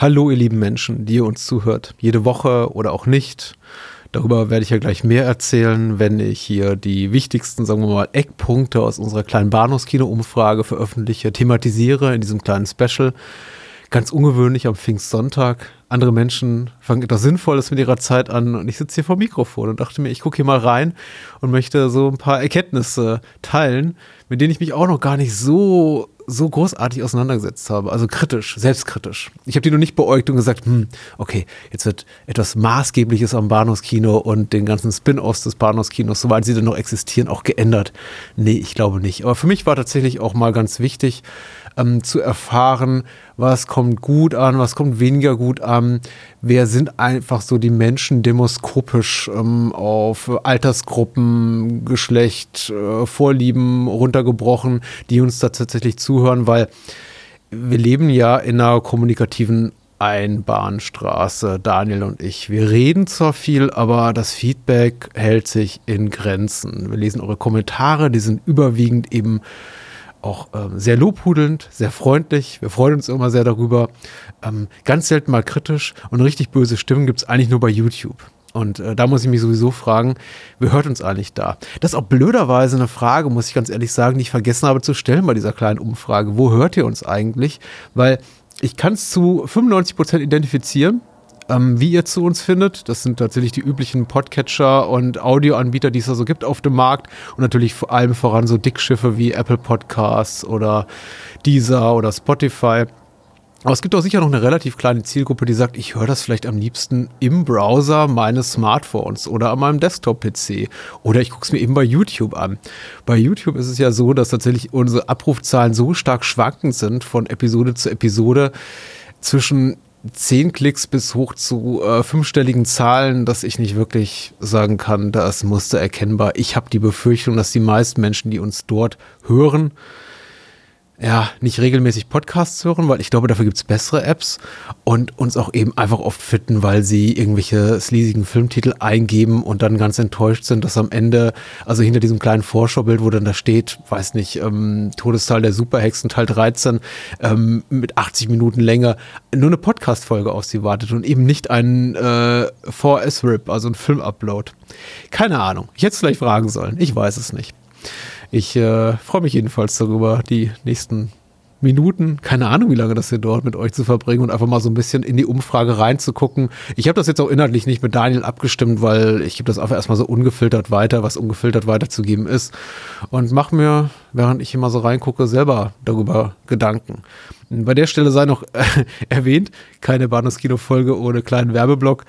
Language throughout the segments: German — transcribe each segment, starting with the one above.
Hallo, ihr lieben Menschen, die ihr uns zuhört. Jede Woche oder auch nicht. Darüber werde ich ja gleich mehr erzählen, wenn ich hier die wichtigsten, sagen wir mal, Eckpunkte aus unserer kleinen Bahnhofskino-Umfrage veröffentliche, thematisiere in diesem kleinen Special. Ganz ungewöhnlich am Pfingstsonntag. Andere Menschen fangen etwas Sinnvolles mit ihrer Zeit an und ich sitze hier vor dem Mikrofon und dachte mir, ich gucke hier mal rein und möchte so ein paar Erkenntnisse teilen, mit denen ich mich auch noch gar nicht so so großartig auseinandergesetzt habe, also kritisch, selbstkritisch. Ich habe die nur nicht beäugt und gesagt, hm, okay, jetzt wird etwas Maßgebliches am Bahnhofskino und den ganzen Spin-offs des Bahnhofskinos, soweit sie denn noch existieren, auch geändert. Nee, ich glaube nicht. Aber für mich war tatsächlich auch mal ganz wichtig, ähm, zu erfahren, was kommt gut an, was kommt weniger gut an, wer sind einfach so die Menschen demoskopisch ähm, auf Altersgruppen, Geschlecht, äh, Vorlieben runtergebrochen, die uns da tatsächlich zuhören, weil wir leben ja in einer kommunikativen Einbahnstraße, Daniel und ich. Wir reden zwar viel, aber das Feedback hält sich in Grenzen. Wir lesen eure Kommentare, die sind überwiegend eben auch ähm, sehr lobhudelnd, sehr freundlich. Wir freuen uns immer sehr darüber. Ähm, ganz selten mal kritisch und richtig böse Stimmen gibt es eigentlich nur bei YouTube. Und äh, da muss ich mich sowieso fragen, wer hört uns eigentlich da? Das ist auch blöderweise eine Frage, muss ich ganz ehrlich sagen, die ich vergessen habe zu stellen bei dieser kleinen Umfrage. Wo hört ihr uns eigentlich? Weil ich kann es zu 95 Prozent identifizieren ähm, wie ihr zu uns findet. Das sind tatsächlich die üblichen Podcatcher und Audioanbieter, die es da so gibt auf dem Markt. Und natürlich vor allem voran so Dickschiffe wie Apple Podcasts oder Deezer oder Spotify. Aber es gibt auch sicher noch eine relativ kleine Zielgruppe, die sagt, ich höre das vielleicht am liebsten im Browser meines Smartphones oder an meinem Desktop-PC oder ich gucke es mir eben bei YouTube an. Bei YouTube ist es ja so, dass tatsächlich unsere Abrufzahlen so stark schwankend sind von Episode zu Episode zwischen zehn Klicks bis hoch zu äh, fünfstelligen Zahlen, dass ich nicht wirklich sagen kann, da ist Muster erkennbar. Ich habe die Befürchtung, dass die meisten Menschen, die uns dort hören, ja, nicht regelmäßig Podcasts hören, weil ich glaube, dafür gibt's bessere Apps und uns auch eben einfach oft fitten, weil sie irgendwelche sleasigen Filmtitel eingeben und dann ganz enttäuscht sind, dass am Ende, also hinter diesem kleinen Vorschaubild, wo dann da steht, weiß nicht, ähm, Todesteil der Superhexen Teil 13 ähm, mit 80 Minuten länger, nur eine Podcast-Folge auf sie wartet und eben nicht ein äh, 4S-Rip, also ein Film-Upload. Keine Ahnung. Ich hätte es vielleicht fragen sollen. Ich weiß es nicht. Ich äh, freue mich jedenfalls darüber, die nächsten Minuten, keine Ahnung, wie lange das hier dauert, mit euch zu verbringen und einfach mal so ein bisschen in die Umfrage reinzugucken. Ich habe das jetzt auch inhaltlich nicht mit Daniel abgestimmt, weil ich gebe das einfach erstmal so ungefiltert weiter, was ungefiltert weiterzugeben ist. Und mache mir, während ich mal so reingucke, selber darüber Gedanken. Bei der Stelle sei noch äh, erwähnt, keine Bahnhofskino-Folge ohne kleinen Werbeblock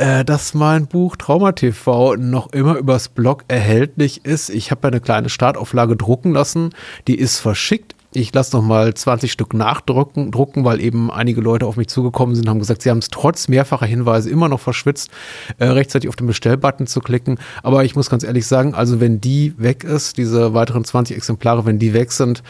äh, dass mein Buch Trauma TV noch immer übers Blog erhältlich ist. Ich habe eine kleine Startauflage drucken lassen. Die ist verschickt. Ich lasse noch mal 20 Stück nachdrucken, drucken, weil eben einige Leute auf mich zugekommen sind, haben gesagt, sie haben es trotz mehrfacher Hinweise immer noch verschwitzt, äh, rechtzeitig auf den Bestellbutton zu klicken. Aber ich muss ganz ehrlich sagen, also wenn die weg ist, diese weiteren 20 Exemplare, wenn die weg sind,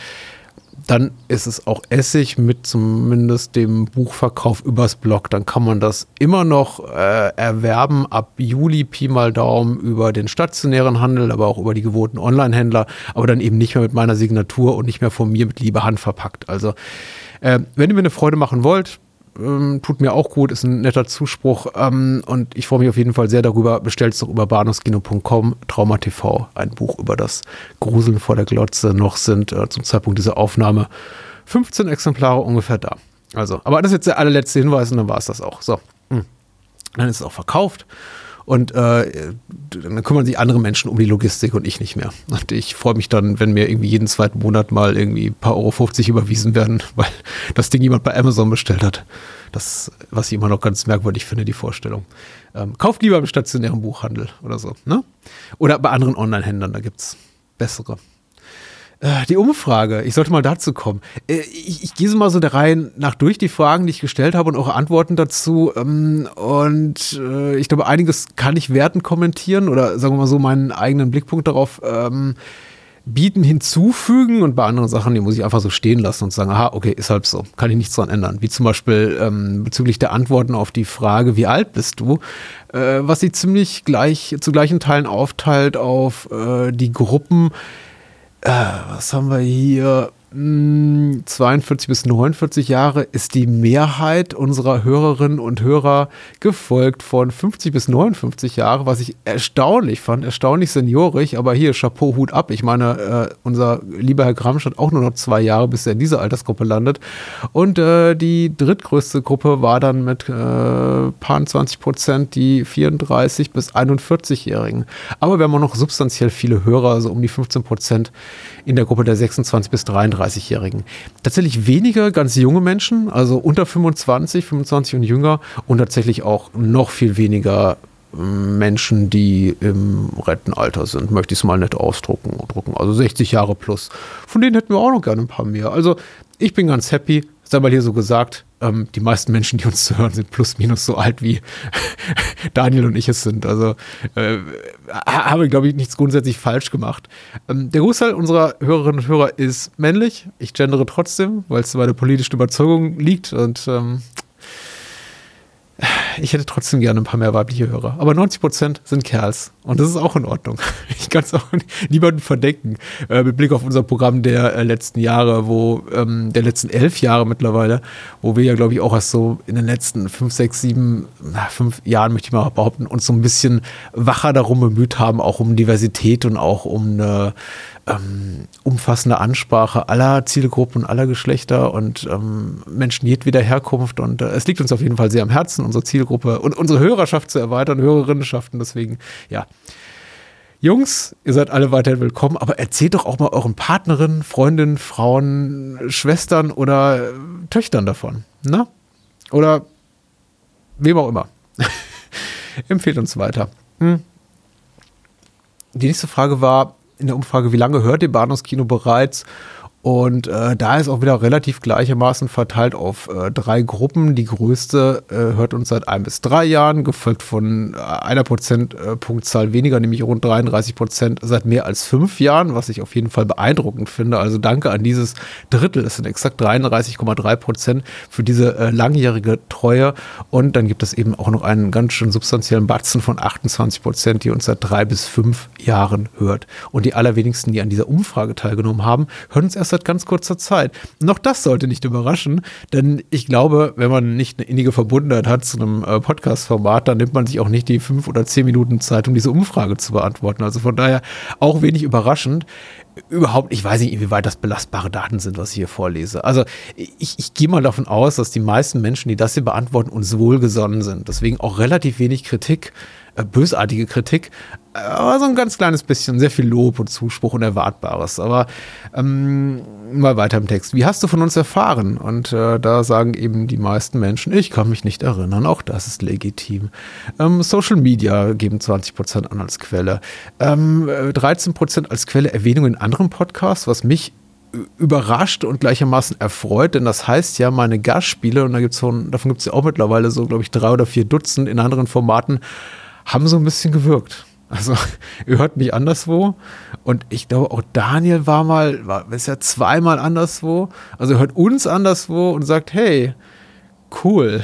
dann ist es auch Essig mit zumindest dem Buchverkauf übers Blog. Dann kann man das immer noch äh, erwerben ab Juli Pi mal Daumen über den stationären Handel, aber auch über die gewohnten Online-Händler, aber dann eben nicht mehr mit meiner Signatur und nicht mehr von mir mit Liebe Hand verpackt. Also äh, wenn ihr mir eine Freude machen wollt, ähm, tut mir auch gut, ist ein netter Zuspruch. Ähm, und ich freue mich auf jeden Fall sehr darüber. Bestellt es doch über bahnhofskino.com, Trauma TV, ein Buch über das Gruseln vor der Glotze. Noch sind äh, zum Zeitpunkt dieser Aufnahme 15 Exemplare ungefähr da. Also, aber das ist jetzt der allerletzte Hinweis und dann war es das auch. So. Hm. Dann ist es auch verkauft. Und äh, dann kümmern sich andere Menschen um die Logistik und ich nicht mehr. Und ich freue mich dann, wenn mir irgendwie jeden zweiten Monat mal irgendwie ein paar Euro 50 überwiesen werden, weil das Ding jemand bei Amazon bestellt hat. Das, was ich immer noch ganz merkwürdig finde, die Vorstellung. Ähm, kauft lieber im stationären Buchhandel oder so. Ne? Oder bei anderen Online-Händlern, da gibt es bessere. Äh, die Umfrage, ich sollte mal dazu kommen. Äh, ich, ich gehe so mal so der Reihe nach durch die Fragen, die ich gestellt habe und auch Antworten dazu. Ähm, und äh, ich glaube, einiges kann ich werten kommentieren oder sagen wir mal so meinen eigenen Blickpunkt darauf ähm, bieten, hinzufügen und bei anderen Sachen, die muss ich einfach so stehen lassen und sagen, aha, okay, ist halt so, kann ich nichts dran ändern. Wie zum Beispiel ähm, bezüglich der Antworten auf die Frage, wie alt bist du, äh, was sie ziemlich gleich zu gleichen Teilen aufteilt auf äh, die Gruppen, äh, was haben wir hier? 42 bis 49 Jahre ist die Mehrheit unserer Hörerinnen und Hörer gefolgt von 50 bis 59 Jahre, was ich erstaunlich fand, erstaunlich seniorig, aber hier Chapeau, Hut ab. Ich meine, äh, unser lieber Herr Gramsch hat auch nur noch zwei Jahre, bis er in dieser Altersgruppe landet. Und äh, die drittgrößte Gruppe war dann mit äh, paar 20 Prozent die 34 bis 41-Jährigen. Aber wir haben auch noch substanziell viele Hörer, also um die 15 Prozent in der Gruppe der 26 bis 33-Jährigen. Tatsächlich weniger ganz junge Menschen, also unter 25, 25 und jünger und tatsächlich auch noch viel weniger ähm, Menschen, die im Rentenalter sind, möchte ich es mal nett ausdrucken. Drucken. Also 60 Jahre plus. Von denen hätten wir auch noch gerne ein paar mehr. Also ich bin ganz happy sei mal hier so gesagt, ähm, die meisten Menschen, die uns hören, sind plus minus so alt wie Daniel und ich es sind. Also äh, habe, glaube ich, nichts grundsätzlich falsch gemacht. Ähm, der Großteil unserer Hörerinnen und Hörer ist männlich. Ich gendere trotzdem, weil es meine politische Überzeugung liegt und ähm, ich hätte trotzdem gerne ein paar mehr weibliche Hörer. Aber 90 Prozent sind Kerls. Und das ist auch in Ordnung. Ich kann es auch niemandem verdenken. Äh, mit Blick auf unser Programm der äh, letzten Jahre, wo, ähm, der letzten elf Jahre mittlerweile, wo wir ja, glaube ich, auch erst so in den letzten fünf, sechs, sieben, na, fünf Jahren, möchte ich mal behaupten, uns so ein bisschen wacher darum bemüht haben, auch um Diversität und auch um eine ähm, umfassende Ansprache aller Zielgruppen, aller Geschlechter und ähm, Menschen jedweder Herkunft. Und äh, es liegt uns auf jeden Fall sehr am Herzen, unsere Zielgruppe und unsere Hörerschaft zu erweitern, Hörerinnenschaften. Deswegen, ja. Jungs, ihr seid alle weiterhin willkommen, aber erzählt doch auch mal euren Partnerinnen, Freundinnen, Frauen, Schwestern oder äh, Töchtern davon. Ne? Oder wem auch immer. Empfehlt uns weiter. Hm. Die nächste Frage war, in der Umfrage, wie lange hört ihr Bahnhofskino bereits? Und äh, da ist auch wieder relativ gleichermaßen verteilt auf äh, drei Gruppen. Die größte äh, hört uns seit ein bis drei Jahren, gefolgt von äh, einer Prozentpunktzahl weniger, nämlich rund 33 Prozent seit mehr als fünf Jahren, was ich auf jeden Fall beeindruckend finde. Also danke an dieses Drittel, es sind exakt 33,3 Prozent für diese äh, langjährige Treue. Und dann gibt es eben auch noch einen ganz schön substanziellen Batzen von 28 Prozent, die uns seit drei bis fünf Jahren hört. Und die allerwenigsten, die an dieser Umfrage teilgenommen haben, hören uns erst seit ganz kurzer Zeit. Noch das sollte nicht überraschen, denn ich glaube, wenn man nicht eine innige Verbundenheit hat zu einem äh, Podcast-Format, dann nimmt man sich auch nicht die fünf oder zehn Minuten Zeit, um diese Umfrage zu beantworten. Also von daher auch wenig überraschend. Überhaupt, ich weiß nicht, inwieweit das belastbare Daten sind, was ich hier vorlese. Also ich, ich gehe mal davon aus, dass die meisten Menschen, die das hier beantworten, uns wohlgesonnen sind. Deswegen auch relativ wenig Kritik bösartige Kritik, aber so ein ganz kleines bisschen, sehr viel Lob und Zuspruch und Erwartbares. Aber ähm, mal weiter im Text. Wie hast du von uns erfahren? Und äh, da sagen eben die meisten Menschen, ich kann mich nicht erinnern, auch das ist legitim. Ähm, Social Media geben 20% an als Quelle. Ähm, 13% als Quelle Erwähnung in anderen Podcasts, was mich überrascht und gleichermaßen erfreut, denn das heißt ja, meine Gastspiele, und da gibt's so, davon gibt es ja auch mittlerweile so, glaube ich, drei oder vier Dutzend in anderen Formaten, haben so ein bisschen gewirkt. Also, ihr hört mich anderswo. Und ich glaube, auch Daniel war mal, war ist ja zweimal anderswo. Also, hört uns anderswo und sagt, hey, cool.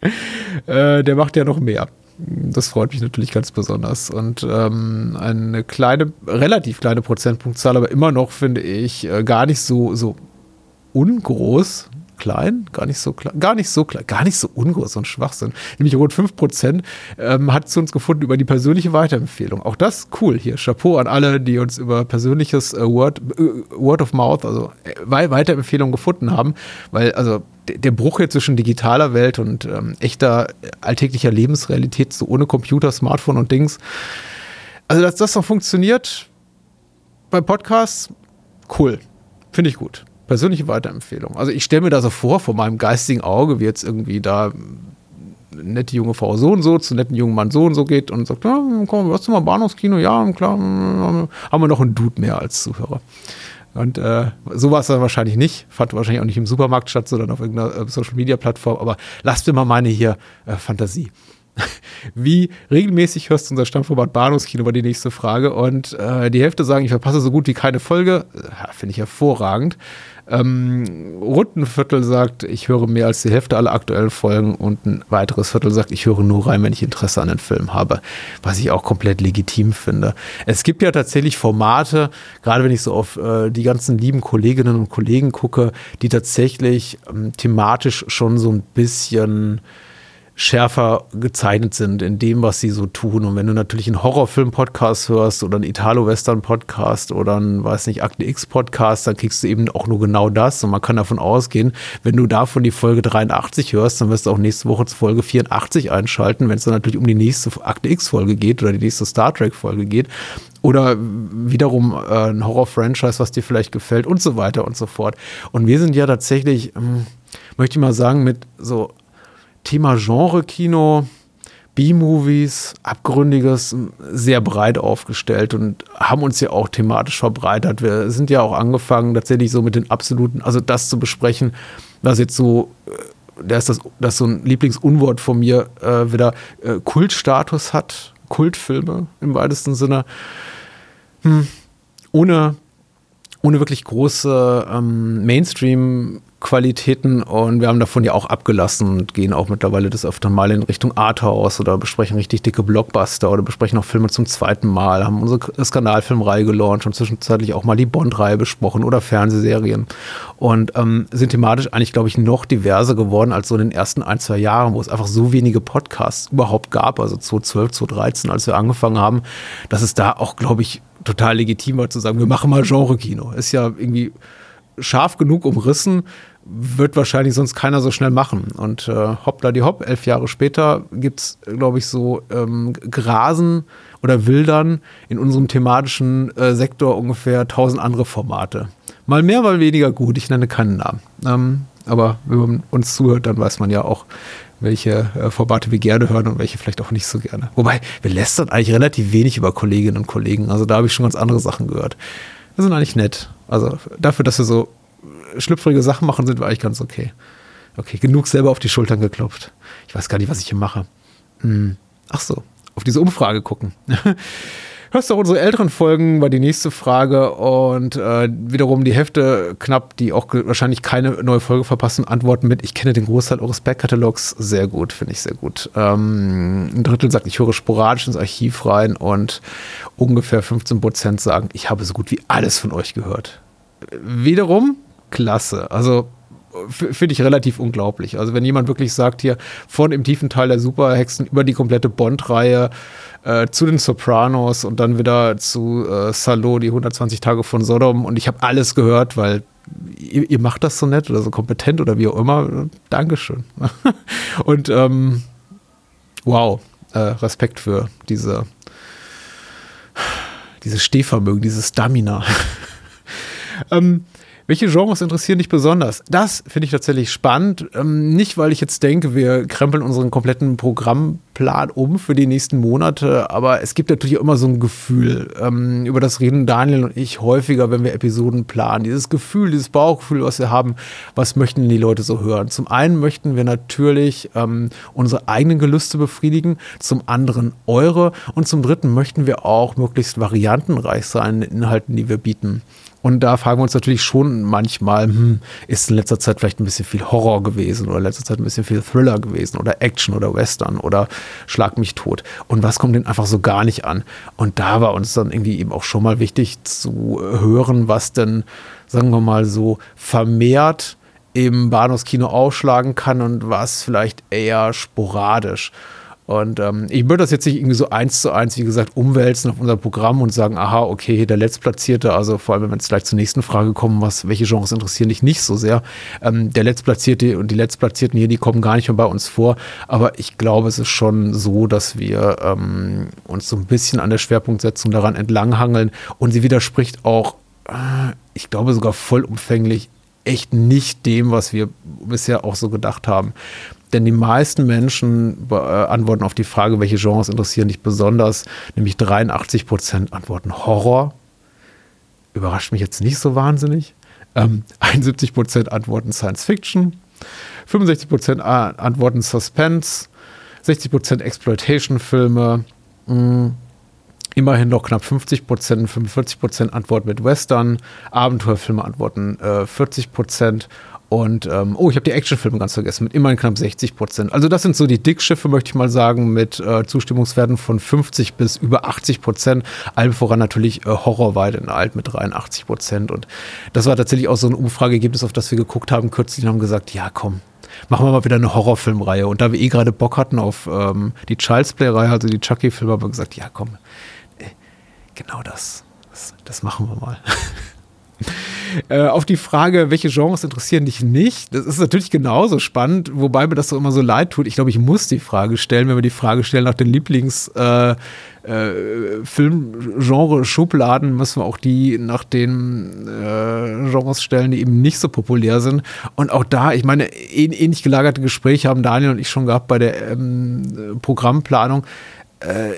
äh, der macht ja noch mehr. Das freut mich natürlich ganz besonders. Und ähm, eine kleine, relativ kleine Prozentpunktzahl, aber immer noch, finde ich, äh, gar nicht so, so ungroß, klein, gar nicht so klein, gar nicht so klein, gar nicht so ungroß und Schwachsinn. Nämlich rund 5% ähm, hat zu uns gefunden über die persönliche Weiterempfehlung. Auch das cool hier. Chapeau an alle, die uns über persönliches äh, Word, äh, Word of Mouth, also äh, Weiterempfehlung gefunden haben, weil also der Bruch hier zwischen digitaler Welt und ähm, echter äh, alltäglicher Lebensrealität, so ohne Computer, Smartphone und Dings. Also, dass das noch funktioniert bei Podcasts, cool. Finde ich gut persönliche Weiterempfehlung. Also ich stelle mir da so vor, vor meinem geistigen Auge, wie jetzt irgendwie da nette junge Frau so und so zu netten jungen Mann so und so geht und sagt, ja, komm, hast du mal Bahnhofskino? Ja, klar, haben wir noch einen Dude mehr als Zuhörer. Und äh, so war es dann wahrscheinlich nicht. Fand wahrscheinlich auch nicht im Supermarkt statt, sondern auf irgendeiner äh, Social-Media-Plattform. Aber lasst mir mal meine hier äh, Fantasie. Wie regelmäßig hörst du unser Stammformat Bahnhofskino, war die nächste Frage. Und äh, die Hälfte sagen, ich verpasse so gut wie keine Folge. Ja, Finde ich hervorragend. Ähm, rund ein Viertel sagt, ich höre mehr als die Hälfte aller aktuellen Folgen und ein weiteres Viertel sagt, ich höre nur rein, wenn ich Interesse an den Film habe, was ich auch komplett legitim finde. Es gibt ja tatsächlich Formate, gerade wenn ich so auf äh, die ganzen lieben Kolleginnen und Kollegen gucke, die tatsächlich ähm, thematisch schon so ein bisschen schärfer gezeichnet sind in dem, was sie so tun. Und wenn du natürlich einen Horrorfilm-Podcast hörst oder einen Italo-Western-Podcast oder einen, weiß nicht, Akte X-Podcast, dann kriegst du eben auch nur genau das. Und man kann davon ausgehen, wenn du davon die Folge 83 hörst, dann wirst du auch nächste Woche zur Folge 84 einschalten, wenn es dann natürlich um die nächste Akte X-Folge geht oder die nächste Star Trek-Folge geht. Oder wiederum äh, ein Horror-Franchise, was dir vielleicht gefällt und so weiter und so fort. Und wir sind ja tatsächlich, ähm, möchte ich mal sagen, mit so Thema Genre-Kino, B-Movies, Abgründiges, sehr breit aufgestellt und haben uns ja auch thematisch verbreitert. Wir sind ja auch angefangen, tatsächlich so mit den absoluten, also das zu besprechen, was jetzt so, äh, da ist das, das ist so ein Lieblingsunwort von mir, äh, wieder äh, Kultstatus hat, Kultfilme im weitesten Sinne. Hm. Ohne, ohne wirklich große ähm, Mainstream- Qualitäten und wir haben davon ja auch abgelassen und gehen auch mittlerweile das öfter mal in Richtung Arthouse oder besprechen richtig dicke Blockbuster oder besprechen auch Filme zum zweiten Mal, haben unsere Skandalfilmreihe gelauncht und zwischenzeitlich auch mal die Bond-Reihe besprochen oder Fernsehserien und ähm, sind thematisch eigentlich, glaube ich, noch diverser geworden als so in den ersten ein, zwei Jahren, wo es einfach so wenige Podcasts überhaupt gab, also 2012, 2013, als wir angefangen haben, dass es da auch, glaube ich, total legitim war zu sagen, wir machen mal Genre-Kino. Ist ja irgendwie scharf genug umrissen, wird wahrscheinlich sonst keiner so schnell machen. Und äh, hoppla die hopp, elf Jahre später gibt es, glaube ich, so ähm, Grasen oder Wildern in unserem thematischen äh, Sektor ungefähr tausend andere Formate. Mal mehr, mal weniger gut. Ich nenne keinen Namen. Ähm, aber wenn man uns zuhört, dann weiß man ja auch, welche äh, Formate wir gerne hören und welche vielleicht auch nicht so gerne. Wobei, wir lästern eigentlich relativ wenig über Kolleginnen und Kollegen. Also da habe ich schon ganz andere Sachen gehört. Wir sind eigentlich nett. Also dafür, dass wir so schlüpfrige Sachen machen, sind wir eigentlich ganz okay. Okay, genug selber auf die Schultern geklopft. Ich weiß gar nicht, was ich hier mache. Hm. Ach so, auf diese Umfrage gucken. Hörst du auch unsere älteren Folgen, war die nächste Frage. Und äh, wiederum die Hälfte knapp, die auch wahrscheinlich keine neue Folge verpassen, antworten mit, ich kenne den Großteil eures Backkatalogs sehr gut, finde ich sehr gut. Ähm, ein Drittel sagt, ich höre sporadisch ins Archiv rein und ungefähr 15 Prozent sagen, ich habe so gut wie alles von euch gehört. Wiederum klasse. Also finde ich relativ unglaublich. Also wenn jemand wirklich sagt hier von im tiefen Teil der Superhexen über die komplette Bond-Reihe äh, zu den Sopranos und dann wieder zu äh, Salo, die 120 Tage von Sodom und ich habe alles gehört, weil ihr, ihr, macht das so nett oder so kompetent oder wie auch immer. Dankeschön. und ähm, wow, äh, Respekt für diese dieses Stehvermögen, dieses Stamina. ähm, welche Genres interessieren dich besonders? Das finde ich tatsächlich spannend. Ähm, nicht, weil ich jetzt denke, wir krempeln unseren kompletten Programmplan um für die nächsten Monate, aber es gibt natürlich immer so ein Gefühl, ähm, über das reden Daniel und ich häufiger, wenn wir Episoden planen. Dieses Gefühl, dieses Bauchgefühl, was wir haben, was möchten die Leute so hören? Zum einen möchten wir natürlich ähm, unsere eigenen Gelüste befriedigen, zum anderen eure und zum dritten möchten wir auch möglichst variantenreich sein in den Inhalten, die wir bieten. Und da fragen wir uns natürlich schon manchmal, hm, ist in letzter Zeit vielleicht ein bisschen viel Horror gewesen oder in letzter Zeit ein bisschen viel Thriller gewesen oder Action oder Western oder Schlag mich tot. Und was kommt denn einfach so gar nicht an? Und da war uns dann irgendwie eben auch schon mal wichtig zu hören, was denn, sagen wir mal so, vermehrt im Bahnhofskino ausschlagen kann und was vielleicht eher sporadisch. Und ähm, ich würde das jetzt nicht irgendwie so eins zu eins, wie gesagt, umwälzen auf unser Programm und sagen, aha, okay, der Letztplatzierte, also vor allem, wenn wir jetzt gleich zur nächsten Frage kommen, was, welche Genres interessieren dich nicht so sehr. Ähm, der Letztplatzierte und die Letztplatzierten hier, die kommen gar nicht mehr bei uns vor. Aber ich glaube, es ist schon so, dass wir ähm, uns so ein bisschen an der Schwerpunktsetzung daran entlanghangeln. Und sie widerspricht auch, äh, ich glaube sogar vollumfänglich, echt nicht dem, was wir bisher auch so gedacht haben. Denn die meisten Menschen äh, antworten auf die Frage, welche Genres interessieren dich besonders, nämlich 83 Prozent antworten Horror. Überrascht mich jetzt nicht so wahnsinnig. Ähm, 71 Prozent antworten Science Fiction. 65 Prozent antworten Suspense. 60 Prozent Exploitation-Filme. Immerhin noch knapp 50 Prozent, 45 Prozent Antwort mit Western, Abenteuerfilme antworten äh, 40 Prozent und ähm, oh, ich habe die Actionfilme ganz vergessen, mit immerhin knapp 60 Prozent. Also das sind so die Dickschiffe, möchte ich mal sagen, mit äh, Zustimmungswerten von 50 bis über 80 Prozent. Allem voran natürlich äh, Horrorweide in Alt mit 83 Prozent. Und das war tatsächlich auch so ein Umfrageergebnis, auf das wir geguckt haben kürzlich und haben gesagt, ja komm, machen wir mal wieder eine Horrorfilmreihe. Und da wir eh gerade Bock hatten auf ähm, die Child's Play-Reihe, also die Chucky-Filme, haben wir gesagt, ja komm, äh, genau das, das, das machen wir mal. Äh, auf die Frage, welche Genres interessieren dich nicht, das ist natürlich genauso spannend, wobei mir das so immer so leid tut. Ich glaube, ich muss die Frage stellen, wenn wir die Frage stellen nach den Lieblings- äh, äh, Filmgenre-Schubladen müssen wir auch die nach den äh, Genres stellen, die eben nicht so populär sind. Und auch da, ich meine, ähnlich gelagerte Gespräche haben Daniel und ich schon gehabt bei der ähm, Programmplanung. Äh,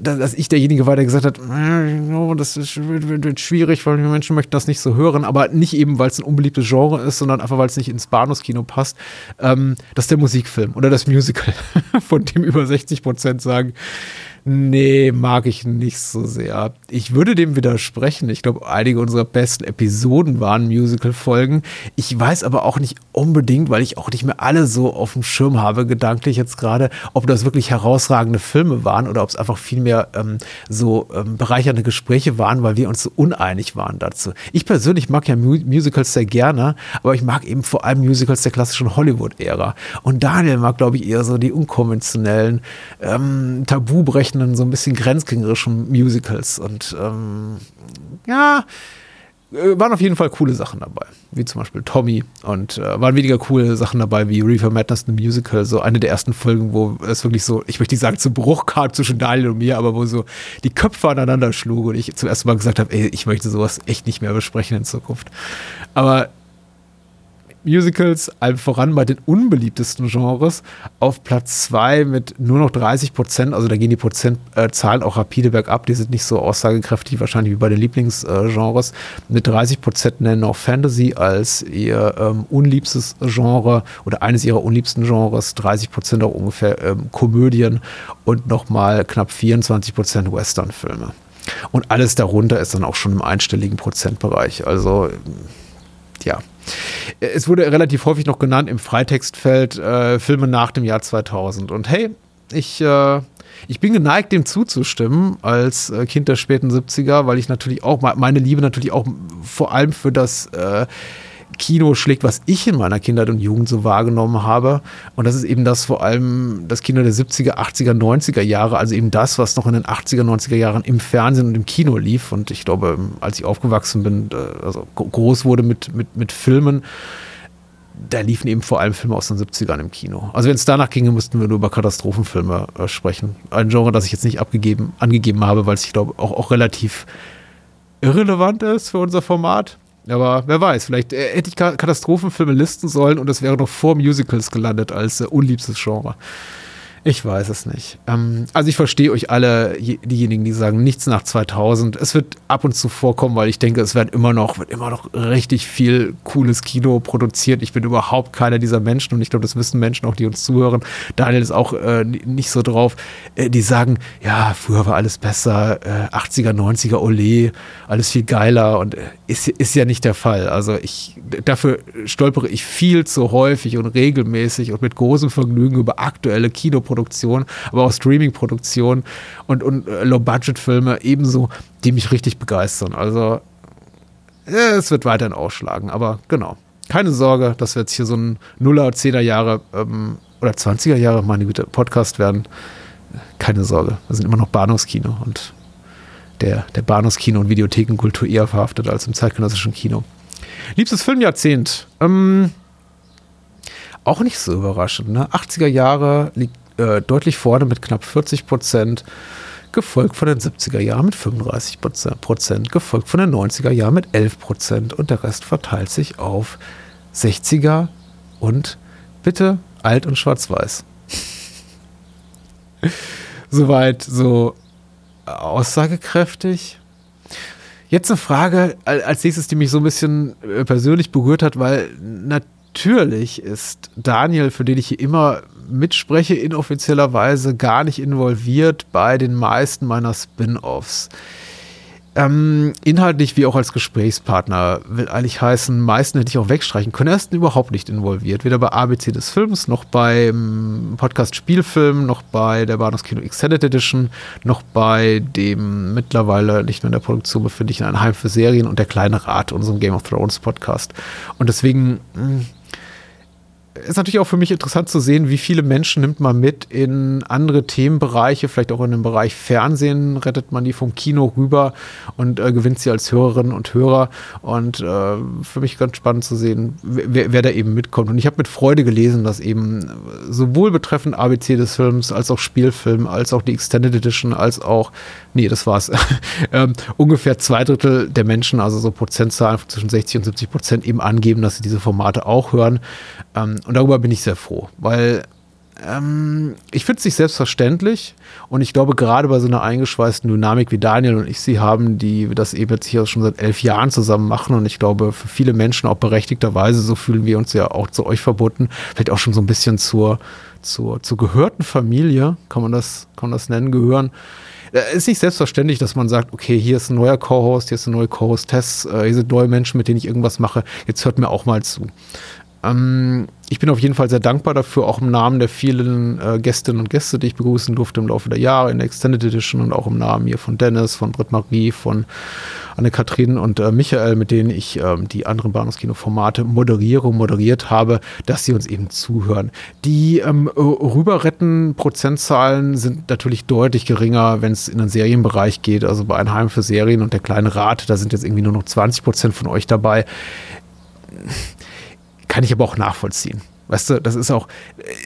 dass ich derjenige war, der gesagt hat, oh, das wird, schwierig, weil die Menschen möchten das nicht so hören, aber nicht eben, weil es ein unbeliebtes Genre ist, sondern einfach, weil es nicht ins Bahnhofskino passt. Ähm, das ist der Musikfilm oder das Musical, von dem über 60 Prozent sagen, Nee, mag ich nicht so sehr. Ich würde dem widersprechen. Ich glaube, einige unserer besten Episoden waren Musical-Folgen. Ich weiß aber auch nicht unbedingt, weil ich auch nicht mehr alle so auf dem Schirm habe, gedanklich jetzt gerade, ob das wirklich herausragende Filme waren oder ob es einfach vielmehr ähm, so ähm, bereichernde Gespräche waren, weil wir uns so uneinig waren dazu. Ich persönlich mag ja Mu Musicals sehr gerne, aber ich mag eben vor allem Musicals der klassischen Hollywood-Ära. Und Daniel mag, glaube ich, eher so die unkonventionellen, ähm, tabubrechenden entsprechenden so ein bisschen grenzgängerischen Musicals. Und ähm, ja, äh, waren auf jeden Fall coole Sachen dabei, wie zum Beispiel Tommy und äh, waren weniger coole Sachen dabei wie Reefer Madness the Musical, so eine der ersten Folgen, wo es wirklich so, ich möchte nicht sagen, zu Bruch kam zwischen Daniel und mir, aber wo so die Köpfe aneinander schlugen und ich zum ersten Mal gesagt habe, ey, ich möchte sowas echt nicht mehr besprechen in Zukunft. Aber Musicals, allem voran bei den unbeliebtesten Genres, auf Platz 2 mit nur noch 30 Prozent. Also da gehen die Prozentzahlen auch rapide bergab. Die sind nicht so aussagekräftig wahrscheinlich wie bei den Lieblingsgenres. Mit 30 Prozent nennen auch Fantasy als ihr ähm, unliebstes Genre oder eines ihrer unliebsten Genres. 30 Prozent auch ungefähr ähm, Komödien und nochmal knapp 24 Prozent Westernfilme. Und alles darunter ist dann auch schon im einstelligen Prozentbereich. Also ja. Es wurde relativ häufig noch genannt im Freitextfeld äh, Filme nach dem Jahr 2000. Und hey, ich, äh, ich bin geneigt, dem zuzustimmen als äh, Kind der späten 70er, weil ich natürlich auch, meine Liebe natürlich auch vor allem für das äh, Kino schlägt, was ich in meiner Kindheit und Jugend so wahrgenommen habe. Und das ist eben das vor allem das Kino der 70er, 80er, 90er Jahre, also eben das, was noch in den 80er, 90er Jahren im Fernsehen und im Kino lief. Und ich glaube, als ich aufgewachsen bin, äh, also groß wurde mit, mit, mit Filmen, da liefen eben vor allem Filme aus den 70ern im Kino. Also wenn es danach ginge, müssten wir nur über Katastrophenfilme äh, sprechen. Ein Genre, das ich jetzt nicht abgegeben, angegeben habe, weil es, ich glaube, auch, auch relativ irrelevant ist für unser Format. Aber wer weiß, vielleicht äh, hätte ich Katastrophenfilme listen sollen und es wäre noch vor Musicals gelandet als äh, unliebstes Genre. Ich weiß es nicht. Ähm, also ich verstehe euch alle, diejenigen, die sagen, nichts nach 2000. Es wird ab und zu vorkommen, weil ich denke, es wird immer noch, wird immer noch richtig viel cooles Kino produziert. Ich bin überhaupt keiner dieser Menschen und ich glaube, das wissen Menschen auch, die uns zuhören. Daniel ist auch äh, nicht so drauf. Äh, die sagen, ja, früher war alles besser, äh, 80er, 90er, Ole, alles viel geiler und äh, ist, ist ja nicht der Fall. Also ich, dafür stolpere ich viel zu häufig und regelmäßig und mit großem Vergnügen über aktuelle Kinoproduktionen Produktion, aber auch Streaming-Produktion und, und äh, Low-Budget-Filme ebenso, die mich richtig begeistern. Also äh, es wird weiterhin ausschlagen, aber genau. Keine Sorge, dass wir jetzt hier so ein Nuller, Zehner Jahre ähm, oder 20er Jahre, meine Güte, Podcast werden. Keine Sorge, wir sind immer noch Bahnhofskino und der, der Bahnhofskino- und Videothekenkultur eher verhaftet als im zeitgenössischen Kino. Liebstes Filmjahrzehnt. Ähm, auch nicht so überraschend. Ne? 80er Jahre liegt äh, deutlich vorne mit knapp 40 Prozent, gefolgt von den 70er Jahren mit 35 Prozent, gefolgt von den 90er Jahren mit 11 Prozent und der Rest verteilt sich auf 60er und bitte alt und schwarz-weiß. Soweit so aussagekräftig. Jetzt eine Frage als nächstes, die mich so ein bisschen äh, persönlich berührt hat, weil natürlich ist Daniel, für den ich hier immer mitspreche, inoffiziellerweise gar nicht involviert bei den meisten meiner Spin-offs. Ähm, inhaltlich wie auch als Gesprächspartner will eigentlich heißen, meisten hätte ich auch wegstreichen können. Ersten überhaupt nicht involviert. Weder bei ABC des Films, noch beim Podcast Spielfilm, noch bei der Bahnhofskino Extended Edition, noch bei dem mittlerweile nicht mehr in der Produktion befindlichen Ein Heim für Serien und der kleine Rat, unserem Game of Thrones Podcast. Und deswegen mh, hm, ist natürlich auch für mich interessant zu sehen, wie viele Menschen nimmt man mit in andere Themenbereiche, vielleicht auch in den Bereich Fernsehen, rettet man die vom Kino rüber und äh, gewinnt sie als Hörerinnen und Hörer. Und äh, für mich ganz spannend zu sehen, wer, wer da eben mitkommt. Und ich habe mit Freude gelesen, dass eben sowohl betreffend ABC des Films, als auch Spielfilm, als auch die Extended Edition, als auch, nee, das war's, ähm, ungefähr zwei Drittel der Menschen, also so Prozentzahlen zwischen 60 und 70 Prozent eben angeben, dass sie diese Formate auch hören. Ähm, und darüber bin ich sehr froh, weil ähm, ich finde es nicht selbstverständlich und ich glaube, gerade bei so einer eingeschweißten Dynamik wie Daniel und ich sie haben, die das eben jetzt hier schon seit elf Jahren zusammen machen und ich glaube, für viele Menschen auch berechtigterweise, so fühlen wir uns ja auch zu euch verbunden, vielleicht auch schon so ein bisschen zur, zur, zur gehörten Familie, kann man das, kann man das nennen, gehören. Es ist nicht selbstverständlich, dass man sagt, okay, hier ist ein neuer Co-Host, hier ist ein neuer Co-Host-Test, äh, hier sind neue Menschen, mit denen ich irgendwas mache, jetzt hört mir auch mal zu. Ähm, ich bin auf jeden Fall sehr dankbar dafür, auch im Namen der vielen äh, Gästinnen und Gäste, die ich begrüßen durfte im Laufe der Jahre in der Extended Edition und auch im Namen hier von Dennis, von Britt-Marie, von Anne-Kathrin und äh, Michael, mit denen ich ähm, die anderen Bahnhofskino-Formate moderiere, moderiert habe, dass sie uns eben zuhören. Die ähm, rüberretten Prozentzahlen sind natürlich deutlich geringer, wenn es in den Serienbereich geht. Also bei Ein Heim für Serien und der kleine Rat, da sind jetzt irgendwie nur noch 20 Prozent von euch dabei kann ich aber auch nachvollziehen. Weißt du, das ist auch,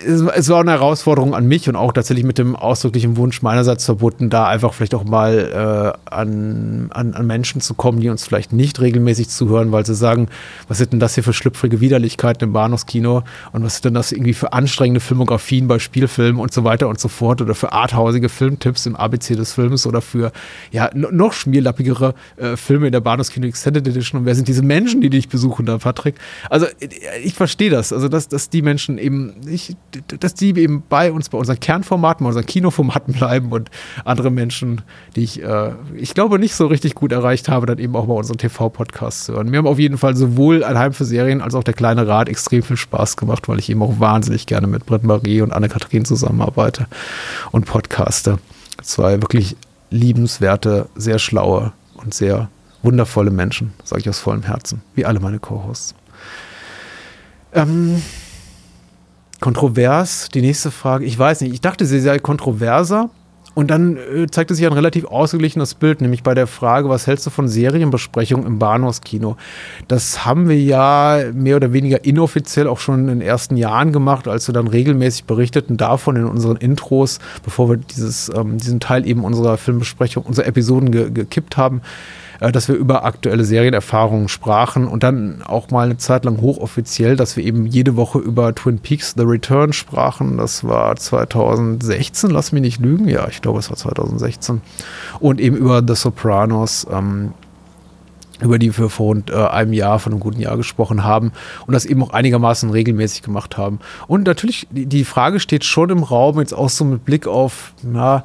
es war eine Herausforderung an mich und auch tatsächlich mit dem ausdrücklichen Wunsch meinerseits verbunden, da einfach vielleicht auch mal äh, an, an, an Menschen zu kommen, die uns vielleicht nicht regelmäßig zuhören, weil sie sagen, was sind denn das hier für schlüpfrige Widerlichkeiten im Bahnhofskino und was sind denn das irgendwie für anstrengende Filmografien bei Spielfilmen und so weiter und so fort oder für arthausige Filmtipps im ABC des Films oder für ja noch schmierlappigere äh, Filme in der Bahnhofskino Extended Edition und wer sind diese Menschen, die dich besuchen da, Patrick? Also ich verstehe das, also dass, dass die Menschen eben, ich, dass die eben bei uns, bei unseren Kernformaten, bei unseren Kinoformaten bleiben und andere Menschen, die ich, äh, ich glaube, nicht so richtig gut erreicht habe, dann eben auch bei unseren TV-Podcasts hören. Mir haben auf jeden Fall sowohl ein Heim für Serien als auch der kleine Rat extrem viel Spaß gemacht, weil ich eben auch wahnsinnig gerne mit Britt Marie und Anne-Kathrin zusammenarbeite und podcaste. Zwei wirklich liebenswerte, sehr schlaue und sehr wundervolle Menschen, sage ich aus vollem Herzen, wie alle meine Co-Hosts. Ähm, Kontrovers, die nächste Frage. Ich weiß nicht, ich dachte, sie sei kontroverser. Und dann äh, zeigte sich ein relativ ausgeglichenes Bild, nämlich bei der Frage, was hältst du von Serienbesprechungen im Bahnhofskino? Das haben wir ja mehr oder weniger inoffiziell auch schon in den ersten Jahren gemacht, als wir dann regelmäßig berichteten davon in unseren Intros, bevor wir dieses, ähm, diesen Teil eben unserer Filmbesprechung, unserer Episoden ge gekippt haben. Äh, dass wir über aktuelle Serienerfahrungen sprachen und dann auch mal eine Zeit lang hochoffiziell, dass wir eben jede Woche über Twin Peaks The Return sprachen. Das war 2016, lass mich nicht lügen. Ja, ich glaube, es war 2016. Und eben über The Sopranos. Ähm, über die wir vor äh, einem Jahr, von einem guten Jahr gesprochen haben und das eben auch einigermaßen regelmäßig gemacht haben. Und natürlich, die, die Frage steht schon im Raum, jetzt auch so mit Blick auf, na,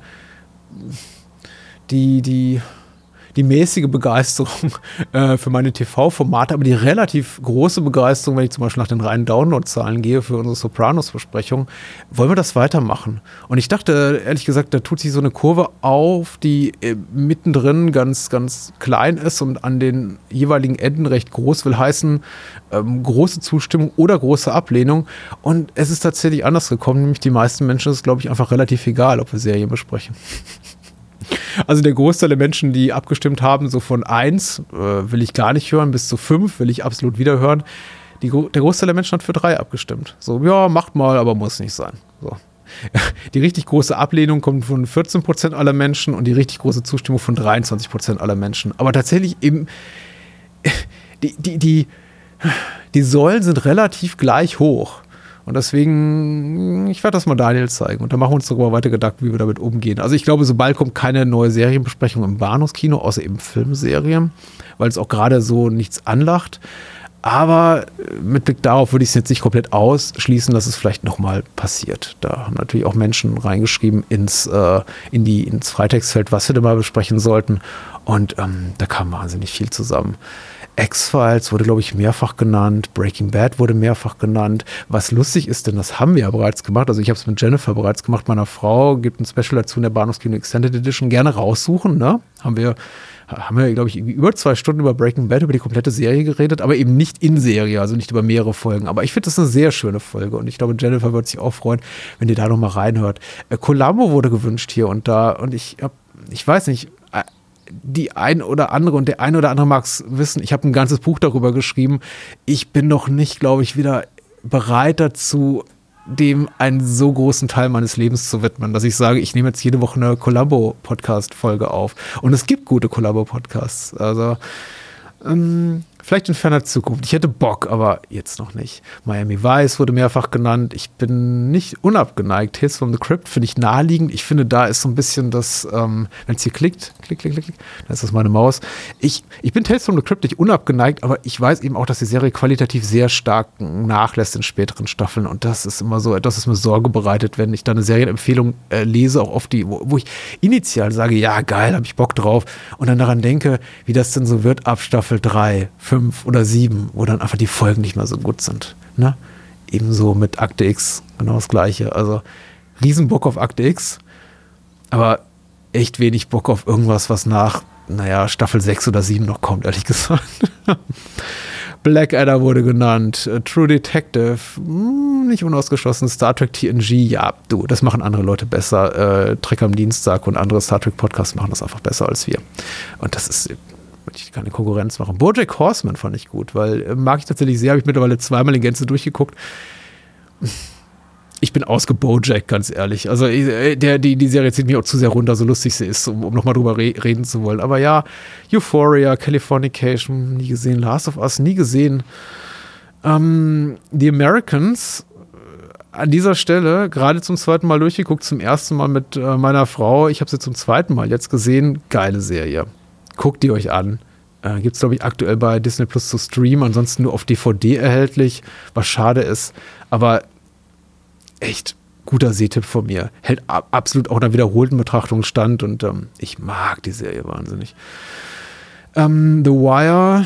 die, die, die mäßige Begeisterung äh, für meine TV-Formate, aber die relativ große Begeisterung, wenn ich zum Beispiel nach den reinen Download-Zahlen gehe für unsere Sopranos-Besprechung, wollen wir das weitermachen? Und ich dachte, ehrlich gesagt, da tut sich so eine Kurve auf, die äh, mittendrin ganz, ganz klein ist und an den jeweiligen Enden recht groß, will heißen, ähm, große Zustimmung oder große Ablehnung. Und es ist tatsächlich anders gekommen, nämlich die meisten Menschen ist, glaube ich, einfach relativ egal, ob wir Serien besprechen. Also der Großteil der Menschen, die abgestimmt haben, so von 1 äh, will ich gar nicht hören, bis zu 5 will ich absolut wieder hören. Die, der Großteil der Menschen hat für 3 abgestimmt. So, ja, macht mal, aber muss nicht sein. So. Die richtig große Ablehnung kommt von 14% aller Menschen und die richtig große Zustimmung von 23% aller Menschen. Aber tatsächlich eben, die, die, die, die Säulen sind relativ gleich hoch. Und deswegen, ich werde das mal Daniel zeigen. Und dann machen wir uns darüber weiter Gedanken, wie wir damit umgehen. Also ich glaube, sobald kommt keine neue Serienbesprechung im Bahnhofskino, außer eben Filmserien, weil es auch gerade so nichts anlacht. Aber mit Blick darauf würde ich es jetzt nicht komplett ausschließen, dass es vielleicht nochmal passiert. Da haben natürlich auch Menschen reingeschrieben ins, äh, in die, ins Freitextfeld, was wir da mal besprechen sollten. Und ähm, da kam wahnsinnig viel zusammen. X-Files wurde, glaube ich, mehrfach genannt. Breaking Bad wurde mehrfach genannt. Was lustig ist, denn das haben wir ja bereits gemacht. Also ich habe es mit Jennifer bereits gemacht, meiner Frau. Gibt ein Special dazu in der Bahnhofskino Extended Edition. Gerne raussuchen. Ne? Haben wir haben wir, glaube ich, über zwei Stunden über Breaking Bad, über die komplette Serie geredet, aber eben nicht in Serie, also nicht über mehrere Folgen. Aber ich finde das eine sehr schöne Folge und ich glaube, Jennifer wird sich auch freuen, wenn ihr da nochmal reinhört. Äh, Columbo wurde gewünscht hier und da und ich habe, ich weiß nicht, die ein oder andere und der ein oder andere mag es wissen, ich habe ein ganzes Buch darüber geschrieben. Ich bin noch nicht, glaube ich, wieder bereit dazu, dem einen so großen Teil meines Lebens zu widmen, dass ich sage, ich nehme jetzt jede Woche eine Collabo-Podcast-Folge auf. Und es gibt gute Collabo-Podcasts. Also, ähm, Vielleicht in ferner Zukunft. Ich hätte Bock, aber jetzt noch nicht. Miami Vice wurde mehrfach genannt. Ich bin nicht unabgeneigt. Tales from the Crypt finde ich naheliegend. Ich finde, da ist so ein bisschen das, ähm, wenn es hier klickt, klick, klick, klick, klick, dann ist das meine Maus. Ich, ich bin Tales from the Crypt nicht unabgeneigt, aber ich weiß eben auch, dass die Serie qualitativ sehr stark nachlässt in späteren Staffeln. Und das ist immer so etwas, das mir Sorge bereitet, wenn ich da eine Serienempfehlung äh, lese, auch oft die, wo, wo ich initial sage, ja, geil, habe ich Bock drauf. Und dann daran denke, wie das denn so wird ab Staffel 3, fünf oder sieben, wo dann einfach die Folgen nicht mehr so gut sind. Ne? Ebenso mit Akte X, genau das gleiche. Also Riesenbock auf Akte X, aber echt wenig Bock auf irgendwas, was nach, naja, Staffel 6 oder 7 noch kommt, ehrlich gesagt. Blackadder wurde genannt, True Detective, hm, nicht unausgeschlossen, Star Trek TNG, ja, du, das machen andere Leute besser. Äh, Trek am Dienstag und andere Star Trek Podcasts machen das einfach besser als wir. Und das ist ich keine Konkurrenz machen. Bojack Horseman fand ich gut, weil äh, mag ich tatsächlich sehr, habe ich mittlerweile zweimal in Gänze durchgeguckt. Ich bin ausge Bojack, ganz ehrlich. Also äh, der, die, die Serie zieht mich auch zu sehr runter, so lustig sie ist, um, um nochmal drüber re reden zu wollen. Aber ja, Euphoria, Californication, nie gesehen, Last of Us, nie gesehen. Ähm, The Americans, äh, an dieser Stelle gerade zum zweiten Mal durchgeguckt, zum ersten Mal mit äh, meiner Frau. Ich habe sie zum zweiten Mal jetzt gesehen. Geile Serie guckt die euch an. Äh, Gibt es, glaube ich, aktuell bei Disney Plus zu streamen, ansonsten nur auf DVD erhältlich, was schade ist. Aber echt guter Sehtipp von mir. Hält ab, absolut auch einer wiederholten Betrachtung stand und ähm, ich mag die Serie wahnsinnig. Ähm, The Wire,